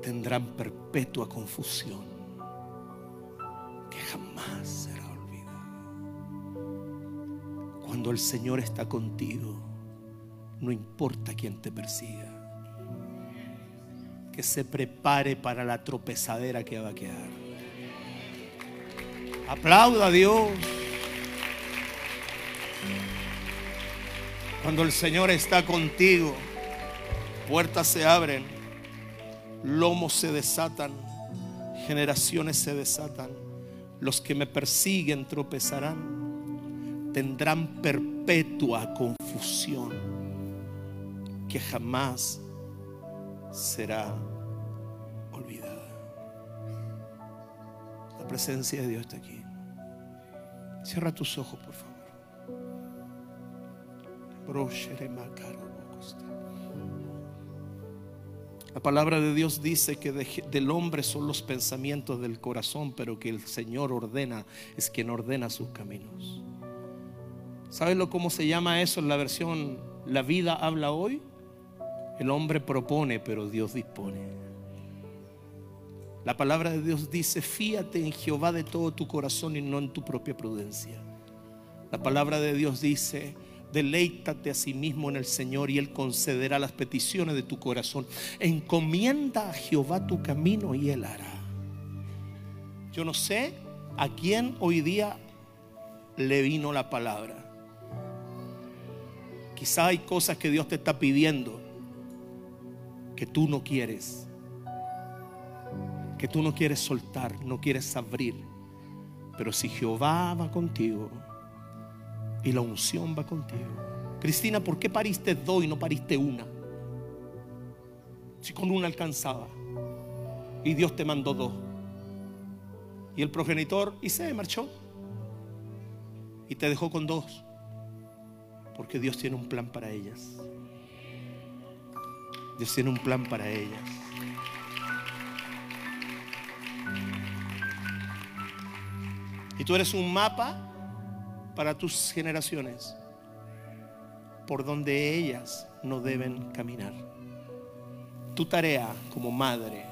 Tendrán perpetua confusión que jamás será olvidada. Cuando el Señor está contigo, no importa quién te persiga, que se prepare para la tropezadera que va a quedar. Aplauda a Dios. Cuando el Señor está contigo, puertas se abren, lomos se desatan, generaciones se desatan. Los que me persiguen tropezarán, tendrán perpetua confusión que jamás será olvidada. La presencia de Dios está aquí. Cierra tus ojos, por favor. La palabra de Dios dice que del hombre son los pensamientos del corazón, pero que el Señor ordena, es quien ordena sus caminos. ¿Sabes lo cómo se llama eso en la versión La vida habla hoy? El hombre propone, pero Dios dispone. La palabra de Dios dice, fíate en Jehová de todo tu corazón y no en tu propia prudencia. La palabra de Dios dice, deleítate a sí mismo en el Señor y Él concederá las peticiones de tu corazón. Encomienda a Jehová tu camino y Él hará. Yo no sé a quién hoy día le vino la palabra. Quizá hay cosas que Dios te está pidiendo que tú no quieres, que tú no quieres soltar, no quieres abrir. Pero si Jehová va contigo y la unción va contigo. Cristina, ¿por qué pariste dos y no pariste una? Si con una alcanzaba. Y Dios te mandó dos. Y el progenitor y se marchó. Y te dejó con dos. Porque Dios tiene un plan para ellas. Dios tiene un plan para ellas. Y tú eres un mapa para tus generaciones por donde ellas no deben caminar. Tu tarea como madre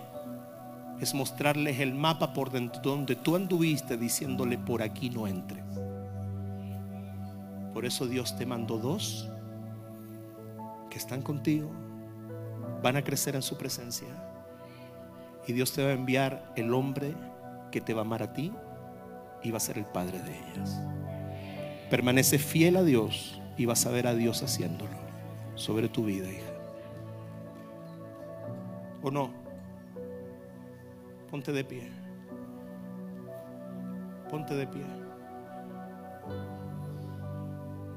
es mostrarles el mapa por donde tú anduviste diciéndole por aquí no entres. Por eso Dios te mandó dos que están contigo van a crecer en su presencia. Y Dios te va a enviar el hombre que te va a amar a ti y va a ser el padre de ellas. Permanece fiel a Dios y vas a ver a Dios haciéndolo sobre tu vida, hija. ¿O no? Ponte de pie. Ponte de pie.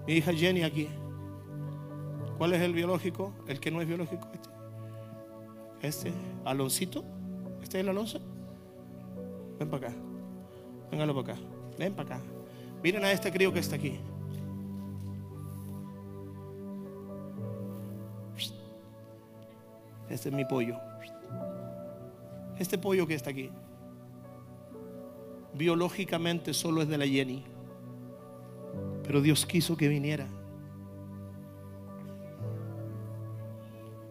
Mi hija Jenny aquí. ¿Cuál es el biológico? El que no es biológico. Este. Este, Aloncito. Este es el Alonso. Ven para acá. Véngalo para acá. Ven para acá. Miren a este crío que está aquí. Este es mi pollo. Este pollo que está aquí. Biológicamente solo es de la Jenny. Pero Dios quiso que viniera.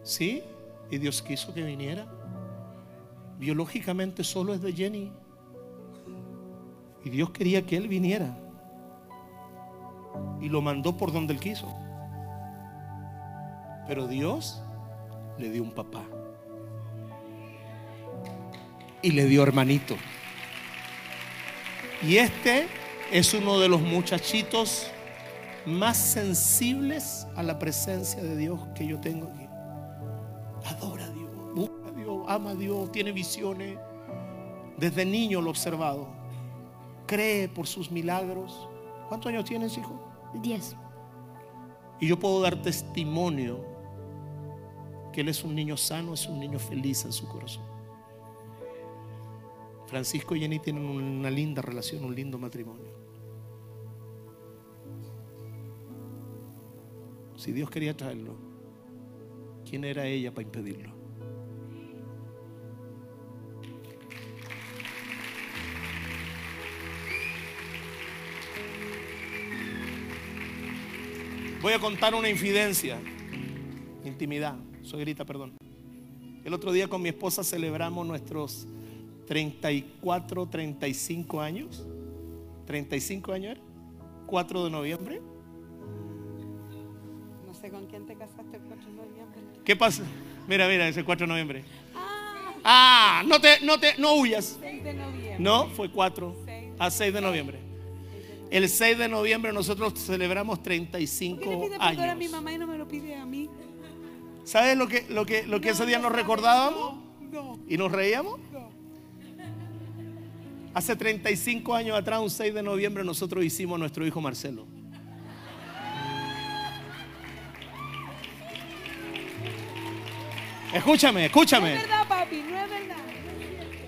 ¿Sí? Y Dios quiso que viniera. Biológicamente solo es de Jenny. Y Dios quería que él viniera. Y lo mandó por donde él quiso. Pero Dios le dio un papá. Y le dio hermanito. Y este es uno de los muchachitos más sensibles a la presencia de Dios que yo tengo aquí adora a Dios, busca a Dios, ama a Dios, tiene visiones. Desde niño lo observado. Cree por sus milagros. ¿Cuántos años tienes, hijo?
Diez.
Y yo puedo dar testimonio que él es un niño sano, es un niño feliz en su corazón. Francisco y Jenny tienen una linda relación, un lindo matrimonio. Si Dios quería traerlo, ¿Quién era ella para impedirlo? Voy a contar una infidencia, intimidad, grita, perdón. El otro día con mi esposa celebramos nuestros 34, 35 años. 35 años, 4 de noviembre.
No sé con quién te casaste el 4 de noviembre.
¿Qué pasa? Mira, mira, ese 4 de noviembre. Ah, no te, no te, no huyas.
6 de noviembre.
No, fue 4 a 6 de noviembre. El 6 de noviembre nosotros celebramos
¿Por qué le
35
pide perdón a mi
años.
mamá y no me lo pide a mí?
¿Sabes lo que, lo que, lo que ese día nos recordábamos?
No,
¿Y nos reíamos?
no.
Hace 35 años atrás, un 6 de noviembre, nosotros hicimos nuestro hijo Marcelo. Escúchame,
No
escúchame.
es verdad, papi, no es verdad.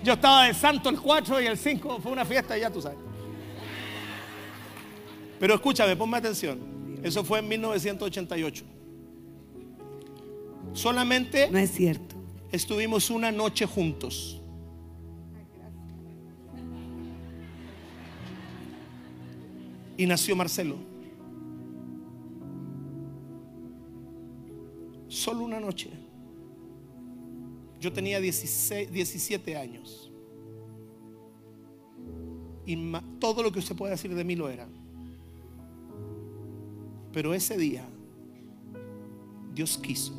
Yo estaba de santo el 4 y el 5 fue una fiesta, ya tú sabes. Pero escúchame, ponme atención. Eso fue en 1988. Solamente
No es cierto.
estuvimos una noche juntos. Y nació Marcelo. Solo una noche. Yo tenía 16, 17 años. Y todo lo que usted puede decir de mí lo era. Pero ese día, Dios quiso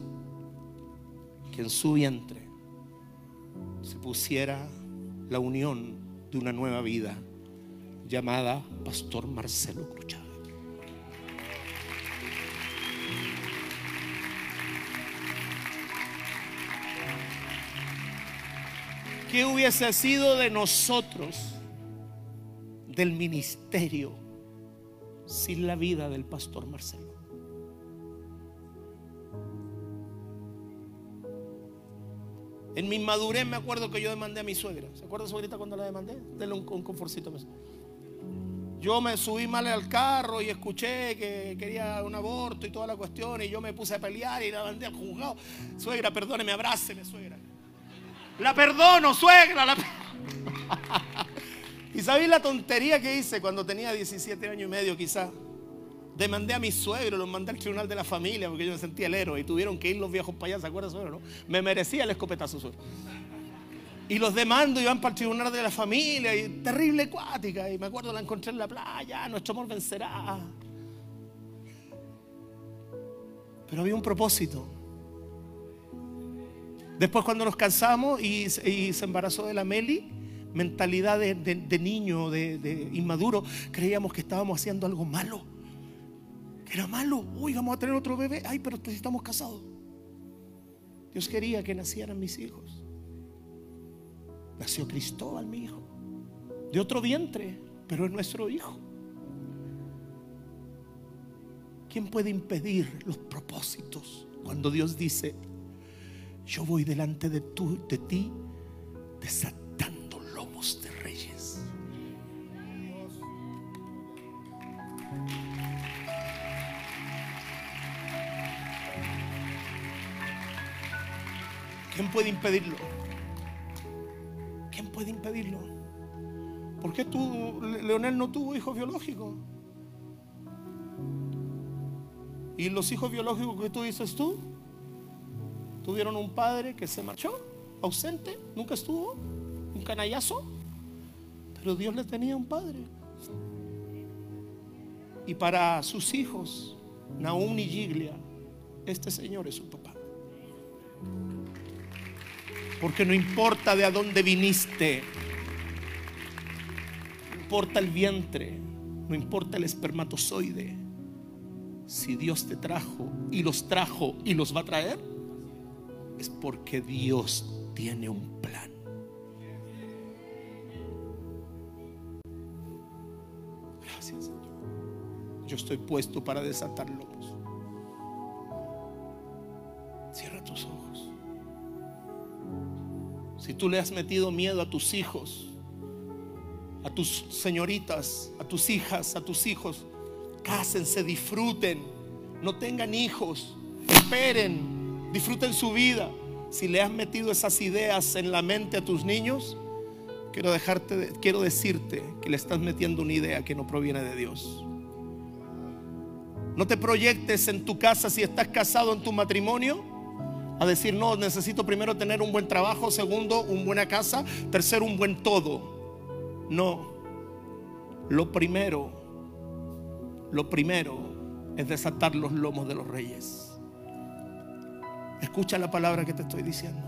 que en su vientre se pusiera la unión de una nueva vida llamada Pastor Marcelo Cruchaga. ¿Qué hubiese sido de nosotros, del ministerio, sin la vida del Pastor Marcelo? En mi madurez me acuerdo que yo demandé a mi suegra. ¿Se acuerda suegrita cuando la demandé? Denle un, un conforcito. pues. Yo me subí mal al carro y escuché que quería un aborto y toda la cuestión y yo me puse a pelear y la mandé al juzgado. Suegra, perdóneme, abráceme, suegra. La perdono, suegra. la per- ¿Y sabéis la tontería que hice cuando tenía 17 años y medio quizás? Demandé a mis suegros, los mandé al tribunal de la familia porque yo me sentía el héroe y tuvieron que ir los viejos para allá, ¿se acuerdan, suegro? No? Me merecía el escopetazo, suegro. Y los demando y van para el tribunal de la familia y terrible cuática. Y me acuerdo la encontré en la playa, nuestro amor vencerá. Pero había un propósito. Después cuando nos casamos y, y se embarazó de la Meli, mentalidad de, niño, de, inmaduro, creíamos que estábamos haciendo algo malo. Que era malo. Uy, vamos a tener otro bebé. Ay, pero estamos casados. Dios quería que nacieran mis hijos. Nació Cristóbal, mi hijo. De otro vientre, pero es nuestro hijo. ¿Quién puede impedir los propósitos cuando Dios dice, yo voy delante de, tu, de ti desatando lomos de reyes? ¿Quién puede impedirlo? ¿Quién puede impedirlo? ¿Por qué tú, Le- Leonel no tuvo hijo biológico? ¿Y los hijos biológicos que tú dices tú? Tuvieron un padre que se marchó, ausente, nunca estuvo, un canallazo, pero Dios le tenía un padre. Y para sus hijos, Naúm y Giglia, este señor es su papá. Porque no importa de a dónde viniste, no importa el vientre, no importa el espermatozoide. Si Dios te trajo y los trajo y los va a traer, es porque Dios tiene un Yo estoy puesto para desatar lomos. Cierra tus ojos. Si tú le has metido miedo a tus hijos, a tus señoritas, a tus hijas, a tus hijos, cásense, disfruten, no tengan hijos, esperen, disfruten su vida. Si le has metido esas ideas en la mente a tus niños, quiero dejarte, de- quiero decirte que le estás metiendo una idea que no proviene de Dios. No te proyectes en tu casa si estás casado en tu matrimonio a decir, no, necesito primero tener un buen trabajo, segundo, una buena casa, tercero, un buen todo. No, lo primero, lo primero es desatar los lomos de los reyes. Escucha la palabra que te estoy diciendo.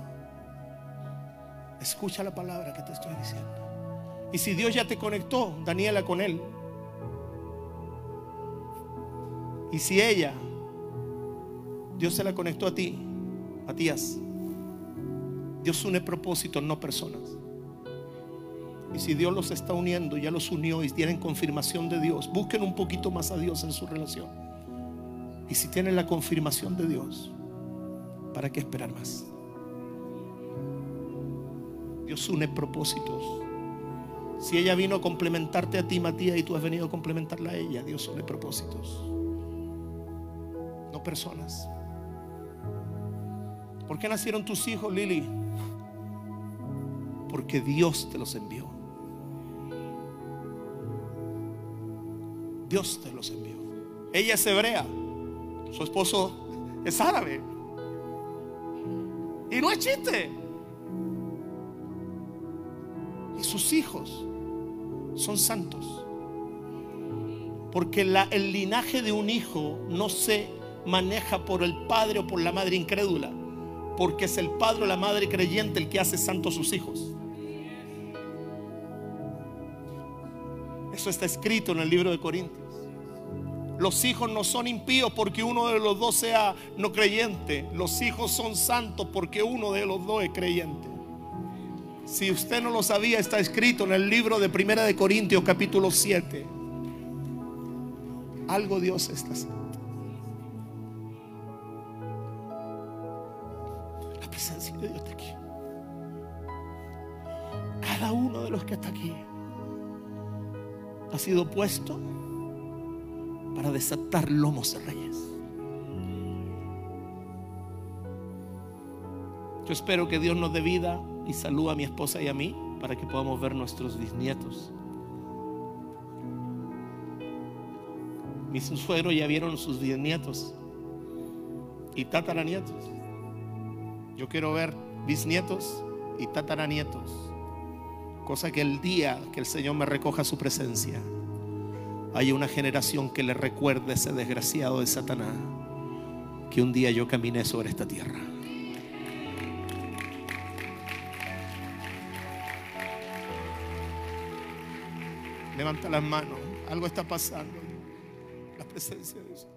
Escucha la palabra que te estoy diciendo. Y si Dios ya te conectó, Daniela, con Él, Y si ella, Dios se la conectó a ti, Matías, Dios une propósitos, no personas. Y si Dios los está uniendo, ya los unió y tienen confirmación de Dios, busquen un poquito más a Dios en su relación. Y si tienen la confirmación de Dios, ¿para qué esperar más? Dios une propósitos. Si ella vino a complementarte a ti, Matías, y tú has venido a complementarla a ella, Dios une propósitos. No personas. ¿Por qué nacieron tus hijos, Lili? Porque Dios te los envió. Dios te los envió. Ella es hebrea. Su esposo es árabe. Y no es chiste. Y sus hijos son santos. Porque el linaje de un hijo no se maneja por el padre o por la madre incrédula. Porque es el padre o la madre creyente el que hace santos sus hijos. Eso está escrito en el libro de Corintios. Los hijos no son impíos porque uno de los dos sea no creyente. Los hijos son santos porque uno de los dos es creyente. Si usted no lo sabía, está escrito en el libro de Primera de Corintios capítulo 7. Algo Dios está haciendo. Sido puesto para desatar lomos de reyes. Yo espero que Dios nos dé vida y salud a mi esposa y a mí para que podamos ver nuestros bisnietos. Mis suegros ya vieron sus bisnietos y tataranietos. Yo quiero ver bisnietos y tataranietos. Cosa que el día que el Señor me recoja su presencia, haya una generación que le recuerde a ese desgraciado de Satanás que un día yo caminé sobre esta tierra. Levanta las manos, algo está pasando. La presencia de Dios.